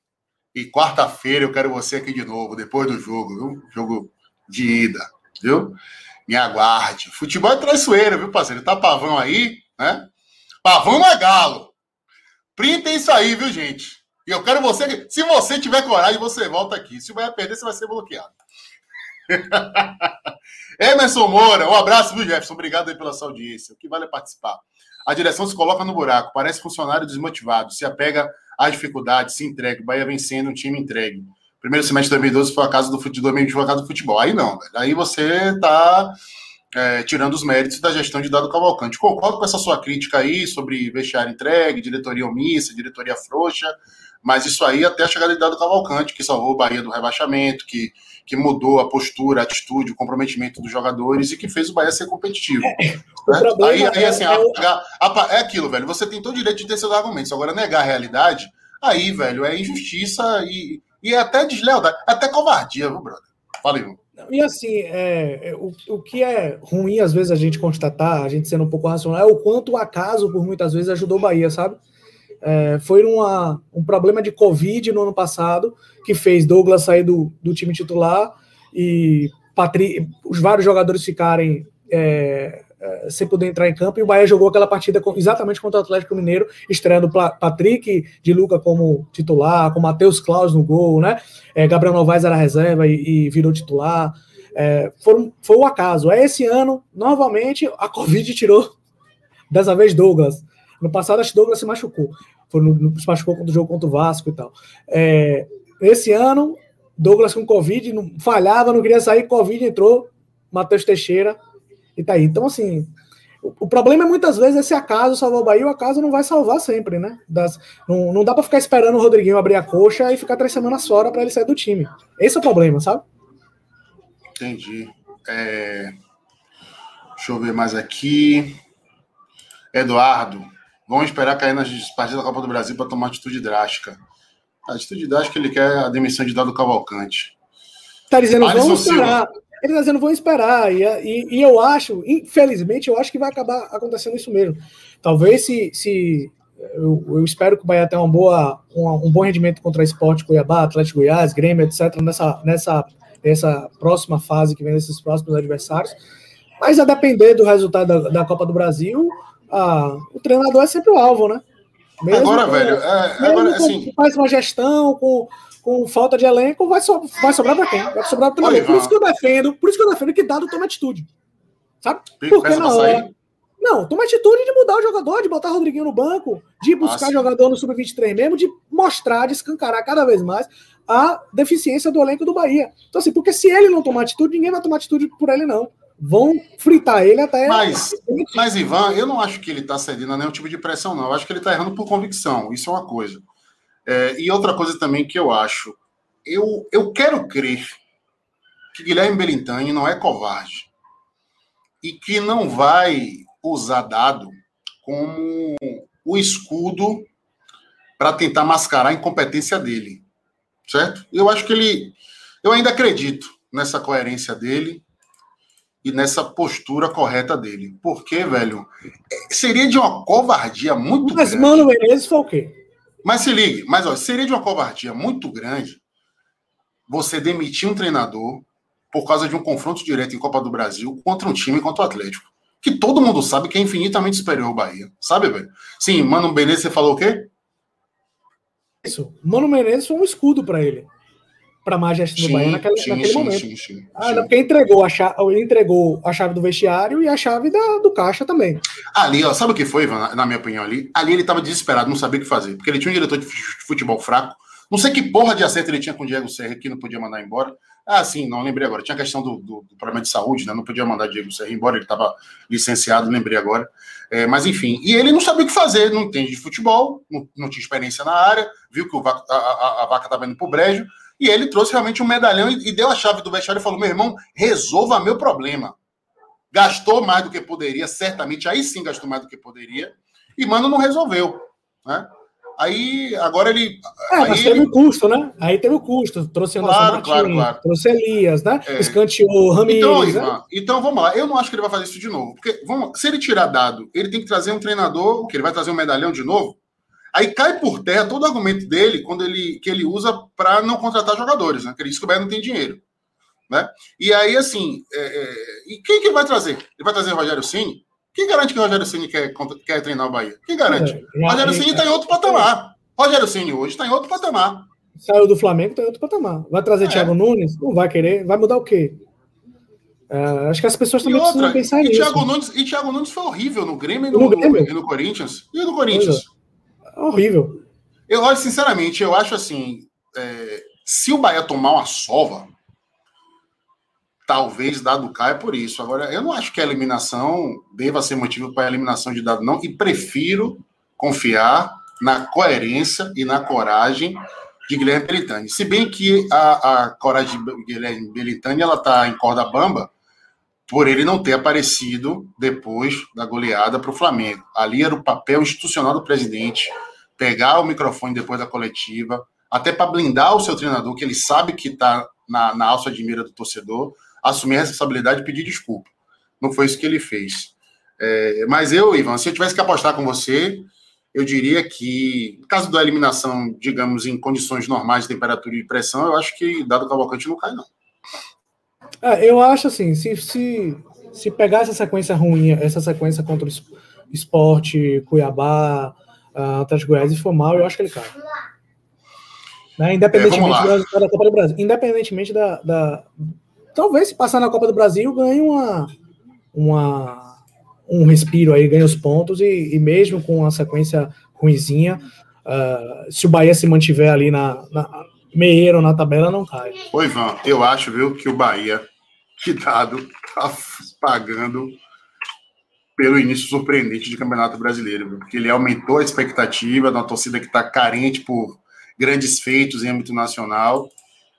E quarta-feira eu quero você aqui de novo, depois do jogo, viu? Jogo de ida, viu? Me aguarde. Futebol é traiçoeiro, viu, parceiro? Tá pavão aí, né? Pavão é galo. Printa isso aí, viu, gente? E eu quero você. Se você tiver coragem, você volta aqui. Se vai perder, você vai ser bloqueado. <laughs> Emerson Moura, um abraço, viu, Jefferson? Obrigado aí pela sua audiência. O que vale é participar. A direção se coloca no buraco, parece funcionário desmotivado, se apega às dificuldades, se entrega. Bahia vencendo um time entregue primeiro semestre de 2012 foi a casa do futebol, 2020 foi a casa do futebol. Aí não, velho. Aí você está é, tirando os méritos da gestão de Dado Cavalcante. Concordo com essa sua crítica aí sobre vestiário entregue, diretoria omissa, diretoria frouxa, mas isso aí até a chegada de Dado Cavalcante, que salvou o Bahia do rebaixamento, que, que mudou a postura, a atitude, o comprometimento dos jogadores e que fez o Bahia ser competitivo. É, né? Aí, aí, assim, é, a, a, é aquilo, velho. Você tem todo o direito de ter seus argumentos. Agora, negar a realidade, aí, velho, é injustiça e e é até deslealdade, é até covardia, viu, brother? Aí, e assim, é, é, o, o que é ruim, às vezes, a gente constatar, a gente sendo um pouco racional, é o quanto o acaso, por muitas vezes, ajudou o Bahia, sabe? É, foi uma, um problema de Covid no ano passado, que fez Douglas sair do, do time titular e Patri, os vários jogadores ficarem é, eh, sem poder entrar em campo, e o Bahia jogou aquela partida com, exatamente contra o Atlético Mineiro, estreando Patrick de Luca como titular, com Matheus Claus no gol, né? É, Gabriel Novaes era reserva e, e virou titular. É, foi, foi o acaso. É esse ano, novamente, a Covid tirou, <laughs> dessa vez, Douglas. No passado, acho que Douglas se machucou. Foi no, no, se machucou contra o jogo contra o Vasco e tal. É, esse ano, Douglas com Covid, não, falhava, não queria sair, Covid entrou, Matheus Teixeira, e tá aí. Então, assim, o, o problema é muitas vezes esse acaso salvar o Bahia, o acaso não vai salvar sempre, né? Das, não, não dá para ficar esperando o Rodriguinho abrir a coxa e ficar três semanas fora para ele sair do time. Esse é o problema, sabe? Entendi. É... Deixa eu ver mais aqui. Eduardo, vamos esperar cair nas partidas da Copa do Brasil para tomar atitude drástica. A atitude drástica ele quer a demissão de Dado Cavalcante. Tá dizendo, Alisson vamos esperar. Silva. Ele está dizendo, vão esperar. E, e, e, eu acho, infelizmente, eu acho que vai acabar acontecendo isso mesmo. Talvez se. se eu, eu espero que o Bahia tenha uma boa, um, um bom rendimento contra Esporte Cuiabá, Atlético Goiás, Grêmio, etc., nessa, nessa, nessa próxima fase que vem desses próximos adversários. Mas a depender do resultado da, da Copa do Brasil, a, o treinador é sempre o alvo, né? Mesmo agora, velho, é, agora, assim... faz uma gestão com com falta de elenco, vai, so, vai sobrar para quem? Vai sobrar para Por isso que eu defendo, por isso que eu defendo que dado toma atitude. Sabe? Porque na hora. Não, toma atitude de mudar o jogador, de botar o Rodriguinho no banco, de buscar ah, jogador no Sub-23 mesmo, de mostrar, de escancarar cada vez mais a deficiência do elenco do Bahia. Então, assim, porque se ele não tomar atitude, ninguém vai tomar atitude por ele, não. Vão fritar ele até. Mas, mas Ivan, eu não acho que ele está cedendo a nenhum tipo de pressão, não. Eu acho que ele está errando por convicção. Isso é uma coisa. É, e outra coisa também que eu acho, eu, eu quero crer que Guilherme Belintani não é covarde e que não vai usar dado como o escudo para tentar mascarar a incompetência dele, certo? Eu acho que ele, eu ainda acredito nessa coerência dele e nessa postura correta dele, porque velho, seria de uma covardia muito Mas grande. Mano Menezes foi o quê? Mas se ligue, mas ó, seria de uma covardia muito grande você demitir um treinador por causa de um confronto direto em Copa do Brasil contra um time contra o Atlético. Que todo mundo sabe que é infinitamente superior ao Bahia. Sabe, velho? Sim, Mano Menezes, você falou o quê? Isso. Mano Menezes foi um escudo para ele para a má gestão do Bahia naquele, sim, naquele sim, momento. Sim, sim, ah, porque entregou a, chave, entregou a chave do vestiário e a chave da, do caixa também. Ali, ó, sabe o que foi, Ivan, na minha opinião ali? Ali ele estava desesperado, não sabia o que fazer, porque ele tinha um diretor de futebol fraco, não sei que porra de acerto ele tinha com o Diego Serra que não podia mandar embora. Ah, sim, não lembrei agora. Tinha a questão do, do, do problema de saúde, né? Não podia mandar Diego Serra embora, ele estava licenciado, lembrei agora. É, mas enfim, e ele não sabia o que fazer, não entende de futebol, não, não tinha experiência na área, viu que o vaca, a, a, a vaca estava indo pro brejo, e ele trouxe realmente um medalhão e, e deu a chave do vestiário e falou: meu irmão, resolva meu problema. Gastou mais do que poderia, certamente, aí sim gastou mais do que poderia, e Mano não resolveu. Né? Aí, agora ele. É, aí mas teve o custo, né? Aí teve o custo. Trouxe claro, Martins, claro, claro. trouxe Elias, né? É. Escanteou Ramires. Então, né? Então, vamos lá. Eu não acho que ele vai fazer isso de novo. Porque, vamos, se ele tirar dado, ele tem que trazer um treinador, que ele vai trazer um medalhão de novo. Aí cai por terra todo o argumento dele quando ele, que ele usa para não contratar jogadores, né? Que ele diz que o Bahia não tem dinheiro. Né? E aí, assim, é, é, e quem que vai trazer? Ele vai trazer o Rogério Ceni? Quem garante que o Rogério Ceni quer, quer treinar o Bahia? Quem garante? É, Rogério Ceni está em outro patamar. Rogério Ceni hoje está em outro patamar. Saiu do Flamengo, está em outro patamar. Vai trazer é. Thiago Nunes? Não vai querer. Vai mudar o quê? É, acho que as pessoas também outra, precisam pensar e nisso. Thiago Nunes, e Thiago Nunes foi horrível no Grêmio e no, no, Grêmio. no, no Corinthians. E no Corinthians? Horrível. Eu olho, sinceramente, eu acho assim: é, se o Bahia tomar uma sova, talvez dado caia por isso. Agora, eu não acho que a eliminação deva ser motivo para a eliminação de dado, não, e prefiro confiar na coerência e na coragem de Guilherme Belitani. Se bem que a, a coragem de Guilherme Belitani ela está em corda bamba por ele não ter aparecido depois da goleada para o Flamengo. Ali era o papel institucional do presidente pegar o microfone depois da coletiva, até para blindar o seu treinador, que ele sabe que está na, na alça de mira do torcedor, assumir a responsabilidade e pedir desculpa. Não foi isso que ele fez. É, mas eu, Ivan, se eu tivesse que apostar com você, eu diria que, no caso da eliminação, digamos, em condições normais de temperatura e pressão, eu acho que dado Cavalcante não cai, não. É, eu acho assim, se, se, se pegar essa sequência ruim, essa sequência contra o esporte, Cuiabá, uh, Atlético Goiás e for mal, eu acho que ele cai. Né? Independentemente é, da Copa do Brasil. Independentemente da, da, Talvez se passar na Copa do Brasil, ganhe uma, uma, um respiro aí, ganhe os pontos, e, e mesmo com a sequência ruizinha, uh, se o Bahia se mantiver ali na, na meieiro na tabela não cai. Oi, Ivan, eu acho, viu, que o Bahia, que dado, tá pagando pelo início surpreendente de Campeonato Brasileiro, porque ele aumentou a expectativa da torcida que está carente por grandes feitos em âmbito nacional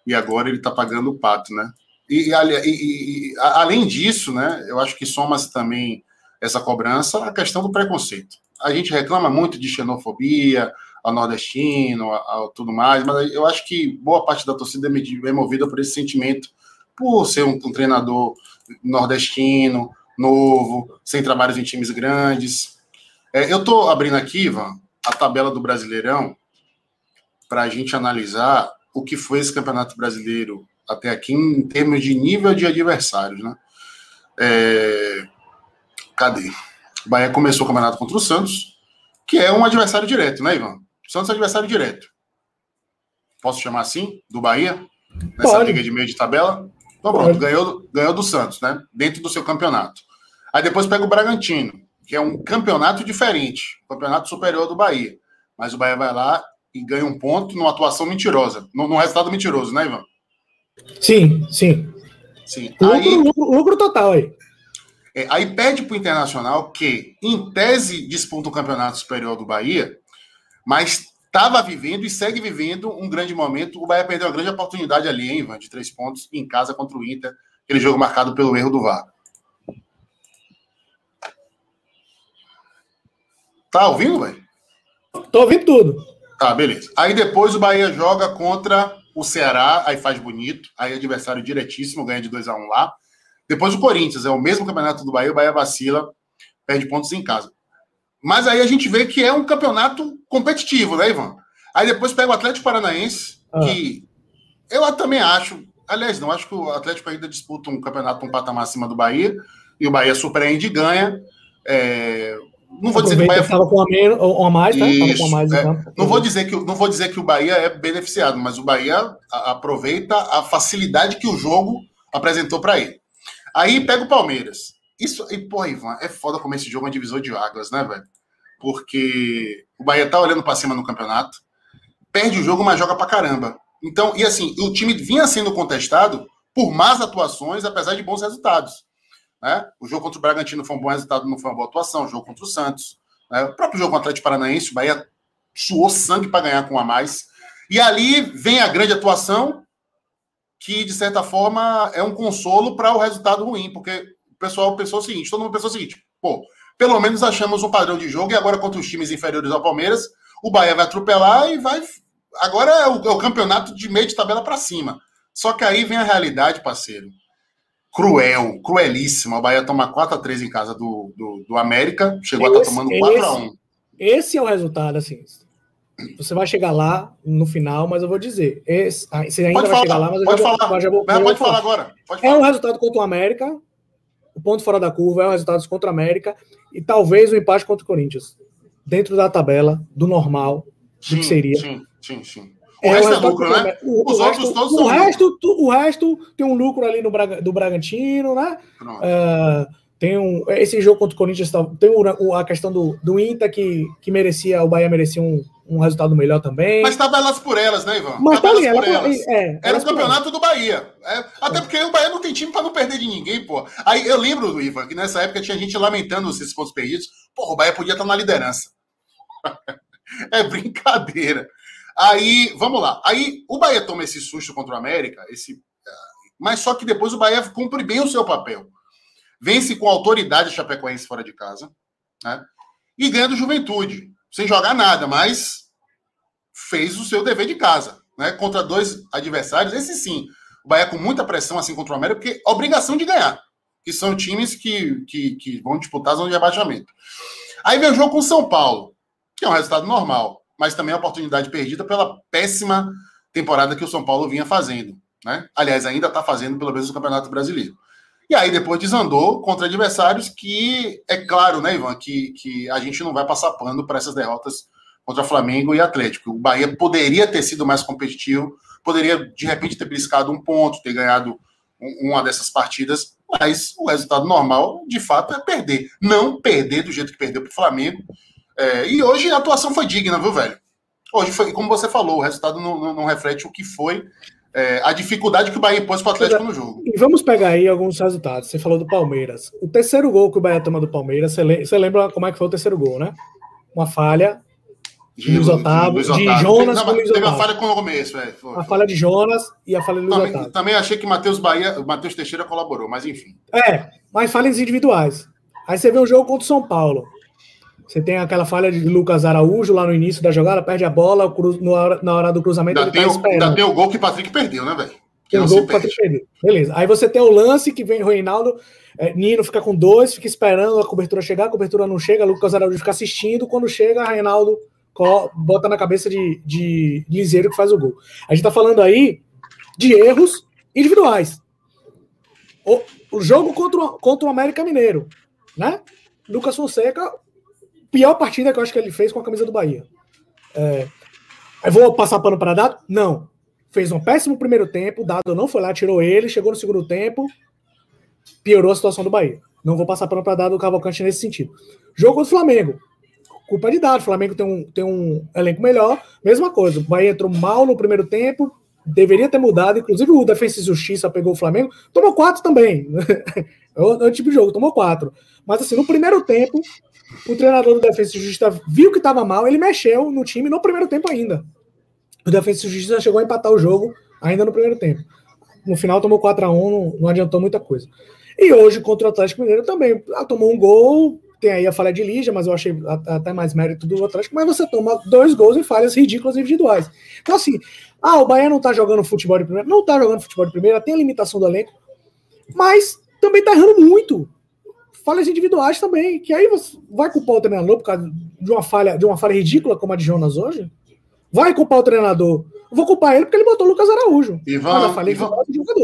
e agora ele está pagando o pato, né? E, e, e, além disso, né, eu acho que soma-se também essa cobrança a questão do preconceito. A gente reclama muito de xenofobia, ao nordestino, a, a, tudo mais, mas eu acho que boa parte da torcida é movida por esse sentimento, por ser um, um treinador nordestino, novo, sem trabalhos em times grandes. É, eu estou abrindo aqui, Ivan, a tabela do Brasileirão para a gente analisar o que foi esse Campeonato Brasileiro até aqui em termos de nível de adversários, né? É... Cadê? O Bahia começou o campeonato contra o Santos, que é um adversário direto, né, Ivan? O Santos é adversário direto. Posso chamar assim? Do Bahia? Nessa Pode. liga de meio de tabela? Então pronto, ganhou, ganhou do Santos, né? Dentro do seu campeonato. Aí depois pega o Bragantino, que é um campeonato diferente, campeonato superior do Bahia. Mas o Bahia vai lá e ganha um ponto numa atuação mentirosa, num, resultado mentiroso, né, Ivan? Sim, sim. Sim. Lucro, aí, lucro, lucro total aí. É, aí pede para o Internacional que, em tese, disputa o campeonato superior do Bahia, mas estava vivendo e segue vivendo um grande momento. O Bahia perdeu uma grande oportunidade ali, hein, Ivan, de três pontos em casa contra o Inter, aquele jogo marcado pelo erro do VAR. Tá ouvindo, velho? Tô ouvindo tudo. Tá, beleza. Aí depois o Bahia joga contra o Ceará, aí faz bonito, aí adversário diretíssimo, ganha de 2 a 1 um lá. Depois o Corinthians, é o mesmo campeonato do Bahia, o Bahia vacila, perde pontos em casa. Mas aí a gente vê que é um campeonato competitivo, né, Ivan? Aí depois pega o Atlético Paranaense, ah. que eu também acho, aliás, não, acho que o Atlético ainda disputa um campeonato um patamar acima do Bahia, e o Bahia surpreende e ganha. É, não vou dizer que o Bahia estava com a, mais, tá? Isso, a mais, é, não vou dizer que não vou dizer que o Bahia é beneficiado, mas o Bahia aproveita a facilidade que o jogo apresentou para ele. Aí pega o Palmeiras. Isso, e pô, Ivan, é foda como esse jogo é um divisor de águas, né, velho? Porque o Bahia tá olhando para cima no campeonato, perde o jogo, mas joga pra caramba. Então, e assim, o time vinha sendo contestado por más atuações, apesar de bons resultados. Né? O jogo contra o Bragantino foi um bom resultado, não foi uma boa atuação. O jogo contra o Santos. Né? O próprio jogo contra o Atlético Paranaense, o Bahia suou sangue para ganhar com a mais. E ali vem a grande atuação, que de certa forma é um consolo para o resultado ruim, porque o pessoal pensou o seguinte: todo mundo pensou o seguinte, pô, pelo menos achamos um padrão de jogo e agora contra os times inferiores ao Palmeiras, o Bahia vai atropelar e vai. Agora é o, é o campeonato de meio de tabela para cima. Só que aí vem a realidade, parceiro cruel, cruelíssima. O Bahia toma 4x3 em casa do, do, do América, chegou esse, a estar tá tomando 4x1. Esse é o resultado, assim. Você vai chegar lá no final, mas eu vou dizer. Esse, ah, você ainda pode vai falar, chegar lá, mas pode eu falar. Já vou, já pode falar, falar agora. Pode é o um resultado contra o América. O ponto fora da curva é o resultado contra o América. E talvez o empate contra o Corinthians. Dentro da tabela, do normal, sim, do que seria. Sim, sim, sim. O é, resto é lucro, né? O, Os o outros resto, todos o são resto, tu, o resto tem um lucro ali no Braga, do Bragantino, né? Uh, tem um, esse jogo contra o Corinthians tá, tem o, a questão do, do Inter que, que merecia, o Bahia merecia um, um resultado melhor também. Mas estava elas por elas, né, Ivan? Mas tá ali, por ela, elas. É, Era o campeonato do Bahia. É, até porque o Bahia não tem time para não perder de ninguém, pô. Aí eu lembro, Ivan, que nessa época tinha gente lamentando esses pontos perdidos. Pô, o Bahia podia estar na liderança. <laughs> é brincadeira. Aí, vamos lá. Aí o Bahia toma esse susto contra o América, esse, é, mas só que depois o Bahia cumpre bem o seu papel. Vence com autoridade a Chapecoense fora de casa, né? E ganha do Juventude, sem jogar nada, mas fez o seu dever de casa, né? Contra dois adversários, esse sim. O Bahia com muita pressão assim contra o América, porque obrigação de ganhar, que são times que, que, que vão disputar a zona de abaixamento. Aí vem o jogo com o São Paulo, que é um resultado normal mas também a oportunidade perdida pela péssima temporada que o São Paulo vinha fazendo. Né? Aliás, ainda está fazendo, pelo menos, no Campeonato Brasileiro. E aí depois desandou contra adversários que, é claro, né, Ivan, que, que a gente não vai passar pano para essas derrotas contra Flamengo e Atlético. O Bahia poderia ter sido mais competitivo, poderia, de repente, ter beliscado um ponto, ter ganhado uma dessas partidas, mas o resultado normal, de fato, é perder. Não perder do jeito que perdeu para o Flamengo, é, e hoje a atuação foi digna, viu, velho? Hoje foi, como você falou, o resultado não, não, não reflete o que foi é, a dificuldade que o Bahia impôs para o Atlético no jogo. E vamos pegar aí alguns resultados. Você falou do Palmeiras. O terceiro gol que o Bahia toma do Palmeiras, você lembra como é que foi o terceiro gol, né? Uma falha de Luiz Otávio, de, de Jonas não, com Luiz Teve uma falha com o começo, é, A falha de Jonas e a falha de Luiz também, Otávio. Também achei que Matheus Bahia, Matheus Teixeira colaborou, mas enfim. É, mas falhas individuais. Aí você vê o jogo contra o São Paulo. Você tem aquela falha de Lucas Araújo lá no início da jogada, perde a bola, na hora do cruzamento. Ainda, tem, tá o, ainda tem o gol que o Patrick perdeu, né, velho? Tem o gol que o Patrick perdeu. Beleza. Aí você tem o lance que vem o Reinaldo, é, Nino fica com dois, fica esperando a cobertura chegar, a cobertura não chega, Lucas Araújo fica assistindo, quando chega, Reinaldo bota na cabeça de, de Liseiro que faz o gol. A gente tá falando aí de erros individuais. O, o jogo contra, contra o América Mineiro, né? Lucas Fonseca pior partida que eu acho que ele fez com a camisa do Bahia. É, eu vou passar pano para Dado? Não. Fez um péssimo primeiro tempo, Dado não foi lá, tirou ele, chegou no segundo tempo, piorou a situação do Bahia. Não vou passar pano para Dado Cavalcante nesse sentido. Jogo contra o Flamengo. Culpa de Dado. O Flamengo tem um, tem um elenco melhor. Mesma coisa. O Bahia entrou mal no primeiro tempo, deveria ter mudado. Inclusive o Defensa e Justiça pegou o Flamengo. Tomou quatro também. <laughs> é o tipo de jogo, tomou quatro. Mas assim, no primeiro tempo, o treinador do Defesa e Justiça viu que estava mal, ele mexeu no time no primeiro tempo ainda. O Defesa e Justiça chegou a empatar o jogo ainda no primeiro tempo. No final tomou 4 a 1 não, não adiantou muita coisa. E hoje contra o Atlético Mineiro também. Ah, tomou um gol, tem aí a falha de Lígia, mas eu achei até mais mérito do Atlético, mas você toma dois gols em falhas ridículas individuais. Então, assim, ah, o Bahia não tá jogando futebol de primeira, não tá jogando futebol de primeira, tem a limitação do elenco, mas também tá errando muito falhas individuais também, que aí você vai culpar o treinador por causa de uma falha, de uma falha ridícula como a de Jonas hoje? Vai culpar o treinador. Vou culpar ele porque ele botou o Lucas Araújo. Ivan, Ivan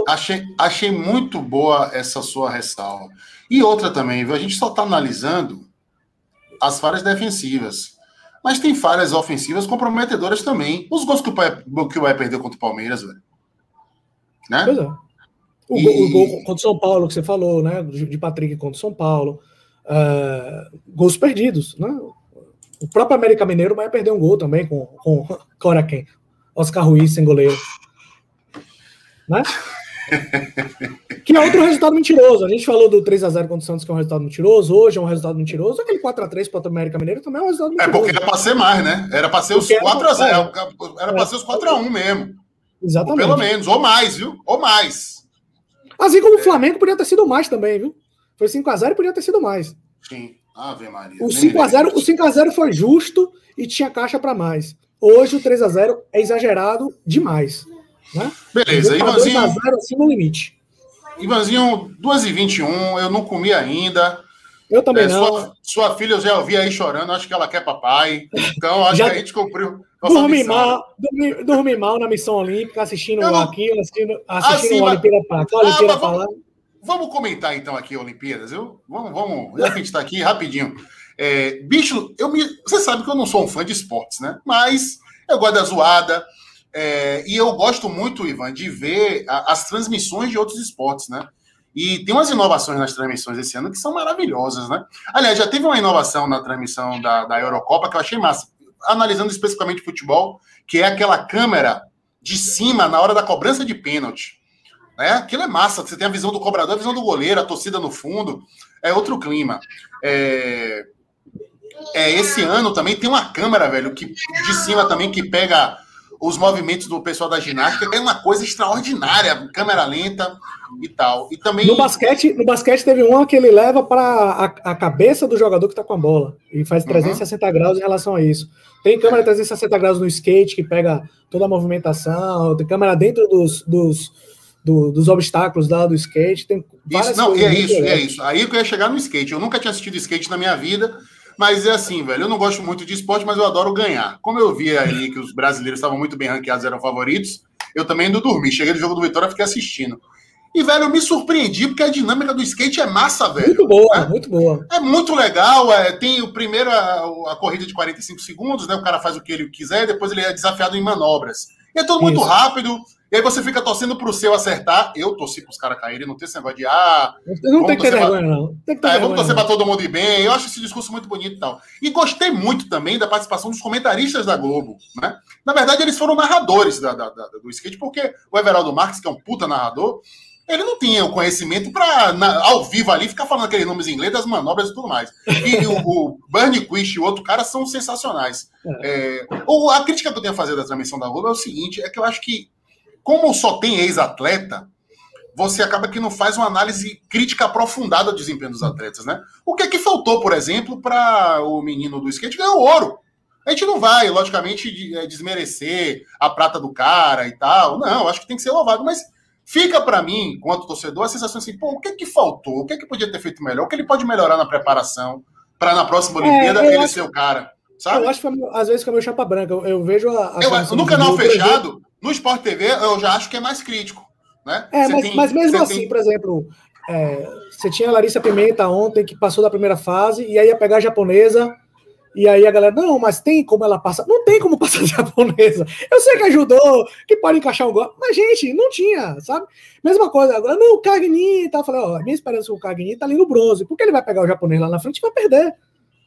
achei, achei muito boa essa sua ressalva. E outra também, a gente só está analisando as falhas defensivas. Mas tem falhas ofensivas comprometedoras também. Os gols que o, Bahia, que o Bahia perdeu contra o Palmeiras, velho. Né? Pois é. O, e... gol, o gol contra o São Paulo, que você falou, né? De Patrick contra o São Paulo. Uh, gols perdidos, né? O próprio América Mineiro vai perder um gol também com, com, <laughs> com quem? Oscar Ruiz sem goleiro. Né? que é outro resultado mentiroso. A gente falou do 3x0 contra o Santos, que é um resultado mentiroso. Hoje é um resultado mentiroso. Aquele 4x3 para o América Mineiro também é um resultado mentiroso. É porque era para ser mais, né? Era para ser os 4x0. Era para ser os 4x1 mesmo. Exatamente. Ou pelo menos, ou mais, viu? Ou mais. Assim como o Flamengo podia ter sido mais também, viu? Foi 5x0 e podia ter sido mais. Sim. Ave Maria. O 5x0 o 5x0 foi justo e tinha caixa para mais. Hoje o 3x0 é exagerado demais. Né? Beleza, Ivanzinho. 2x0 assim no limite. Ivanzinho, 2h21, eu não comi ainda. Eu também é, não. Sua, sua, filha eu já ouvi aí chorando, acho que ela quer papai. Então, acho já... que a gente cumpriu. <laughs> Dormi mal, dormi, dormi, mal na missão olímpica, assistindo não... aquilo, assistindo, assistindo assim, a Olimpíada Olimpíada ah, lá. Vamos comentar então aqui Olimpíadas, viu? Vamos, vamos, já que a gente está aqui, rapidinho. É, bicho, eu me, você sabe que eu não sou um fã de esportes, né? Mas eu gosto da zoada. É, e eu gosto muito, Ivan, de ver a, as transmissões de outros esportes, né? E tem umas inovações nas transmissões esse ano que são maravilhosas, né? Aliás, já teve uma inovação na transmissão da, da Eurocopa que eu achei massa. Analisando especificamente futebol, que é aquela câmera de cima na hora da cobrança de pênalti. Né? Aquilo é massa. Você tem a visão do cobrador, a visão do goleiro, a torcida no fundo. É outro clima. É... é esse ano também tem uma câmera, velho, que de cima também que pega os movimentos do pessoal da ginástica, é uma coisa extraordinária, câmera lenta e tal. E também no basquete, no basquete teve uma que ele leva para a, a, cabeça do jogador que está com a bola e faz 360 uhum. graus em relação a isso. Tem câmera 360 graus no skate que pega toda a movimentação, tem câmera dentro dos, dos, do, dos obstáculos lá do skate, tem isso, não, é isso, é isso. Aí que eu ia chegar no skate. Eu nunca tinha assistido skate na minha vida. Mas é assim, velho. Eu não gosto muito de esporte, mas eu adoro ganhar. Como eu vi aí que os brasileiros estavam muito bem ranqueados, eram favoritos, eu também não dormi. Cheguei no jogo do Vitória, fiquei assistindo. E, velho, eu me surpreendi, porque a dinâmica do skate é massa, velho. Muito boa, né? muito boa. É muito legal. É, tem o primeiro, a, a, corrida de 45 segundos, né? O cara faz o que ele quiser, depois ele é desafiado em manobras. E é tudo muito Isso. rápido. E aí você fica torcendo pro seu acertar. Eu torci pros caras caírem, não tem esse negócio de ah. Não tem que ter vergonha, pra... não. Tem que ter é, vamos torcer pra todo mundo ir bem. Eu acho esse discurso muito bonito e tal. E gostei muito também da participação dos comentaristas da Globo. Né? Na verdade, eles foram narradores da, da, da, do skate, porque o Everaldo Marques, que é um puta narrador, ele não tinha o conhecimento para, ao vivo ali, ficar falando aqueles nomes em inglês das manobras e tudo mais. E o, o Bernie Quist e o outro cara são sensacionais. É. É, o, a crítica que eu tenho a fazer da transmissão da Globo é o seguinte: é que eu acho que, como só tem ex-atleta, você acaba que não faz uma análise crítica aprofundada do desempenho dos atletas, né? O que é que faltou, por exemplo, para o menino do skate ganhar o ouro? A gente não vai, logicamente, é, desmerecer a prata do cara e tal. Não, acho que tem que ser louvado, mas Fica para mim, enquanto torcedor, a sensação assim, pô, o que é que faltou? O que é que podia ter feito melhor? O que ele pode melhorar na preparação para na próxima Olimpíada é, ele acho, ser o cara? Sabe? Eu acho que às vezes que é meu chapa branca, eu, eu vejo a. a eu, no canal fechado, no Sport TV, eu já acho que é mais crítico. Né? É, mas, tem, mas, mesmo assim, tem... por exemplo, é, você tinha a Larissa Pimenta ontem que passou da primeira fase e aí ia pegar a japonesa e aí a galera, não, mas tem como ela passar? Não tem como <laughs> passar de japonesa. Eu sei que ajudou, que pode encaixar um gol, mas, gente, não tinha, sabe? Mesma coisa, agora, não, o tá? Eu falei, ó, minha esperança com o Cagni tá ali no bronze, porque ele vai pegar o japonês lá na frente e vai perder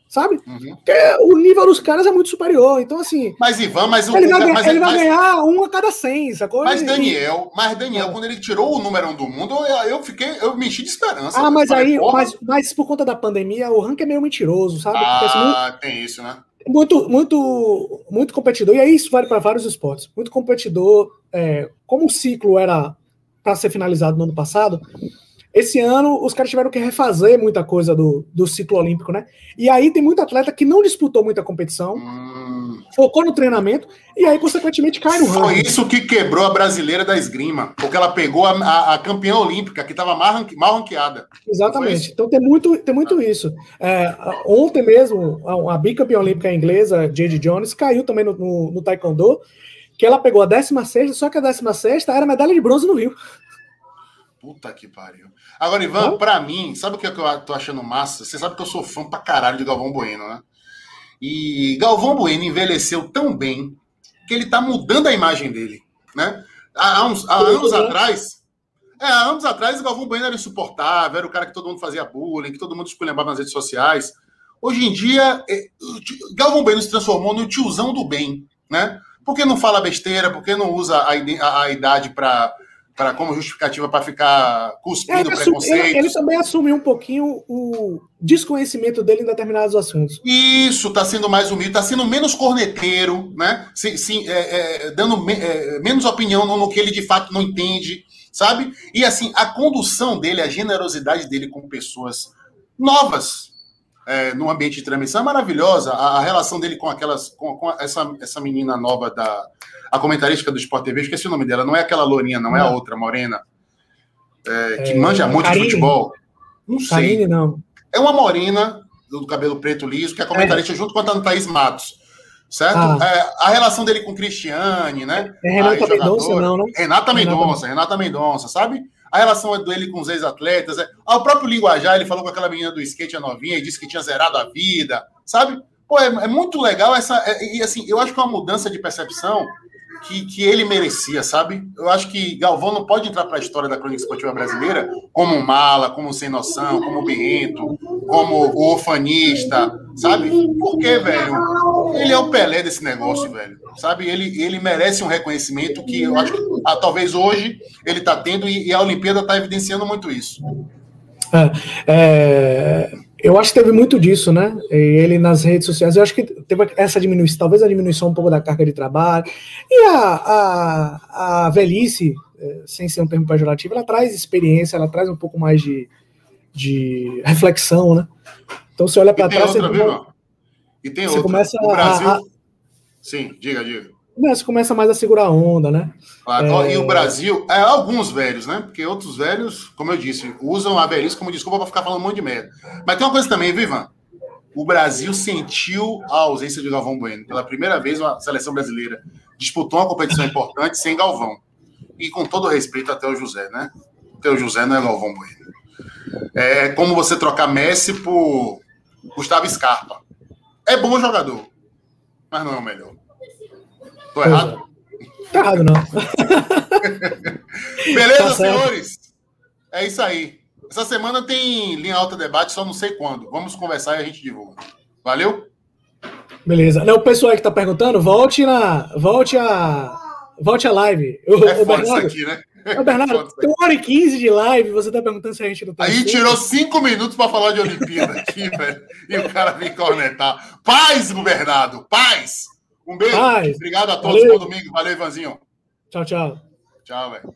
sabe? Uhum. Porque o nível dos caras é muito superior. Então, assim. Mas, Ivan, mas o. Ele vai, mas, ele vai mas, ganhar um a cada 100, sacou? Mas, Daniel, mas Daniel, é. quando ele tirou o número um do mundo, eu, eu fiquei, eu me enchi de esperança. Ah, mas aí, mas, mas por conta da pandemia, o ranking é meio mentiroso, sabe? Ah, assim, muito, tem isso, né? Muito, muito, muito competidor, e aí isso vale para vários esportes. Muito competidor, é, como o ciclo era para ser finalizado no ano passado, esse ano, os caras tiveram que refazer muita coisa do, do ciclo olímpico, né? E aí tem muito atleta que não disputou muita competição, hum. focou no treinamento, e aí, consequentemente, cai no ranking. Foi isso que quebrou a brasileira da esgrima, porque ela pegou a, a, a campeã olímpica, que estava mal, mal ranqueada. Exatamente. Então tem muito, tem muito isso. É, ontem mesmo, a, a bicampeã olímpica inglesa, Jade Jones, caiu também no, no, no Taekwondo, que ela pegou a 16, só que a 16 era medalha de bronze no Rio. Puta que pariu. Agora, Ivan, oh? pra mim, sabe o que eu tô achando massa? Você sabe que eu sou fã pra caralho de Galvão Bueno, né? E Galvão Bueno envelheceu tão bem que ele tá mudando a imagem dele, né? Há, uns, há anos né? atrás, é, há anos atrás, Galvão Bueno era insuportável, era o cara que todo mundo fazia bullying, que todo mundo esculhambava nas redes sociais. Hoje em dia, é, Galvão Bueno se transformou no tiozão do bem, né? Porque não fala besteira, porque não usa a, a, a idade para para como justificativa para ficar cuspindo é, preconceito. Ele, ele, também assumiu um pouquinho o desconhecimento dele em determinados assuntos. Isso, está sendo mais humilde, está sendo menos corneteiro, né? Sim, sim é, é, dando me, é, menos opinião no, no, que ele de fato não entende, sabe? E assim, a condução dele, a generosidade dele com pessoas novas é, no ambiente de transmissão é maravilhosa. A, a relação dele com aquelas, com, com essa, essa menina nova da a comentarista do Sport TV, esqueci o nome dela, não é aquela lourinha, não, não. é a outra, morena, é, que é, manja muito Karine. de futebol. Não sei. Karine, não. É uma morena do cabelo preto liso, que é comentarista é. junto com a Thaís Matos. Certo? Ah. É, a relação dele com Cristiane, né? É Renata Mendonça, não, não? Renata Mendonça, Renata Mendonça, sabe? A relação dele com os ex-atletas. É... O próprio linguajar, ele falou com aquela menina do skate a novinha e disse que tinha zerado a vida, sabe? Pô, é, é muito legal essa. É, e assim, eu acho que é uma mudança de percepção que, que ele merecia, sabe? Eu acho que Galvão não pode entrar para a história da crônica esportiva brasileira como um mala, como sem noção, como um como o orfanista, sabe? Porque, velho, ele é o Pelé desse negócio, velho. Sabe? Ele, ele merece um reconhecimento que eu acho que ah, talvez hoje ele está tendo e, e, a Olimpíada está evidenciando muito isso. É, é, eu acho que teve muito disso, né? Ele nas redes sociais, eu acho que teve essa diminuição, talvez a diminuição um pouco da carga de trabalho. E a, a, a velhice, é, sem ser um termo pejorativo, ela traz experiência, ela traz um pouco mais de, de reflexão, né? Então você olha para trás. Outra, você, e tem você outra. começa o Brasil. A, Sim, diga, diga você começa mais a segurar a onda, né? é... E o Brasil, é, alguns velhos, né? Porque outros velhos, como eu disse, usam a velhice como desculpa para ficar falando um monte de merda. Mas tem uma coisa também, Vivan. O Brasil sentiu a ausência de Galvão Bueno. Pela primeira vez, uma seleção brasileira disputou uma competição importante sem Galvão. E com todo respeito até o José, né? Até o José não é Galvão Bueno. É como você trocar Messi por Gustavo Scarpa. É bom jogador, mas não é o melhor. Tô errado? Tá errado, não. <laughs> Beleza, tá senhores? É isso aí. Essa semana tem linha alta debate, só não sei quando. Vamos conversar e a gente divulga. Valeu? Beleza. Não, o pessoal que tá perguntando, volte na. Volte a. Volte a live. O, é o Bernardo, aqui, né? Bernardo, <laughs> tem uma hora e quinze de live, você tá perguntando se a gente não tá. Aí tirou cinco minutos para falar de Olimpíada aqui, <laughs> velho. E o cara vem cornetar. Paz, Bernardo, paz! Um beijo. Obrigado a todos. Valeu. Bom domingo. Valeu, Ivanzinho. Tchau, tchau. Tchau, velho.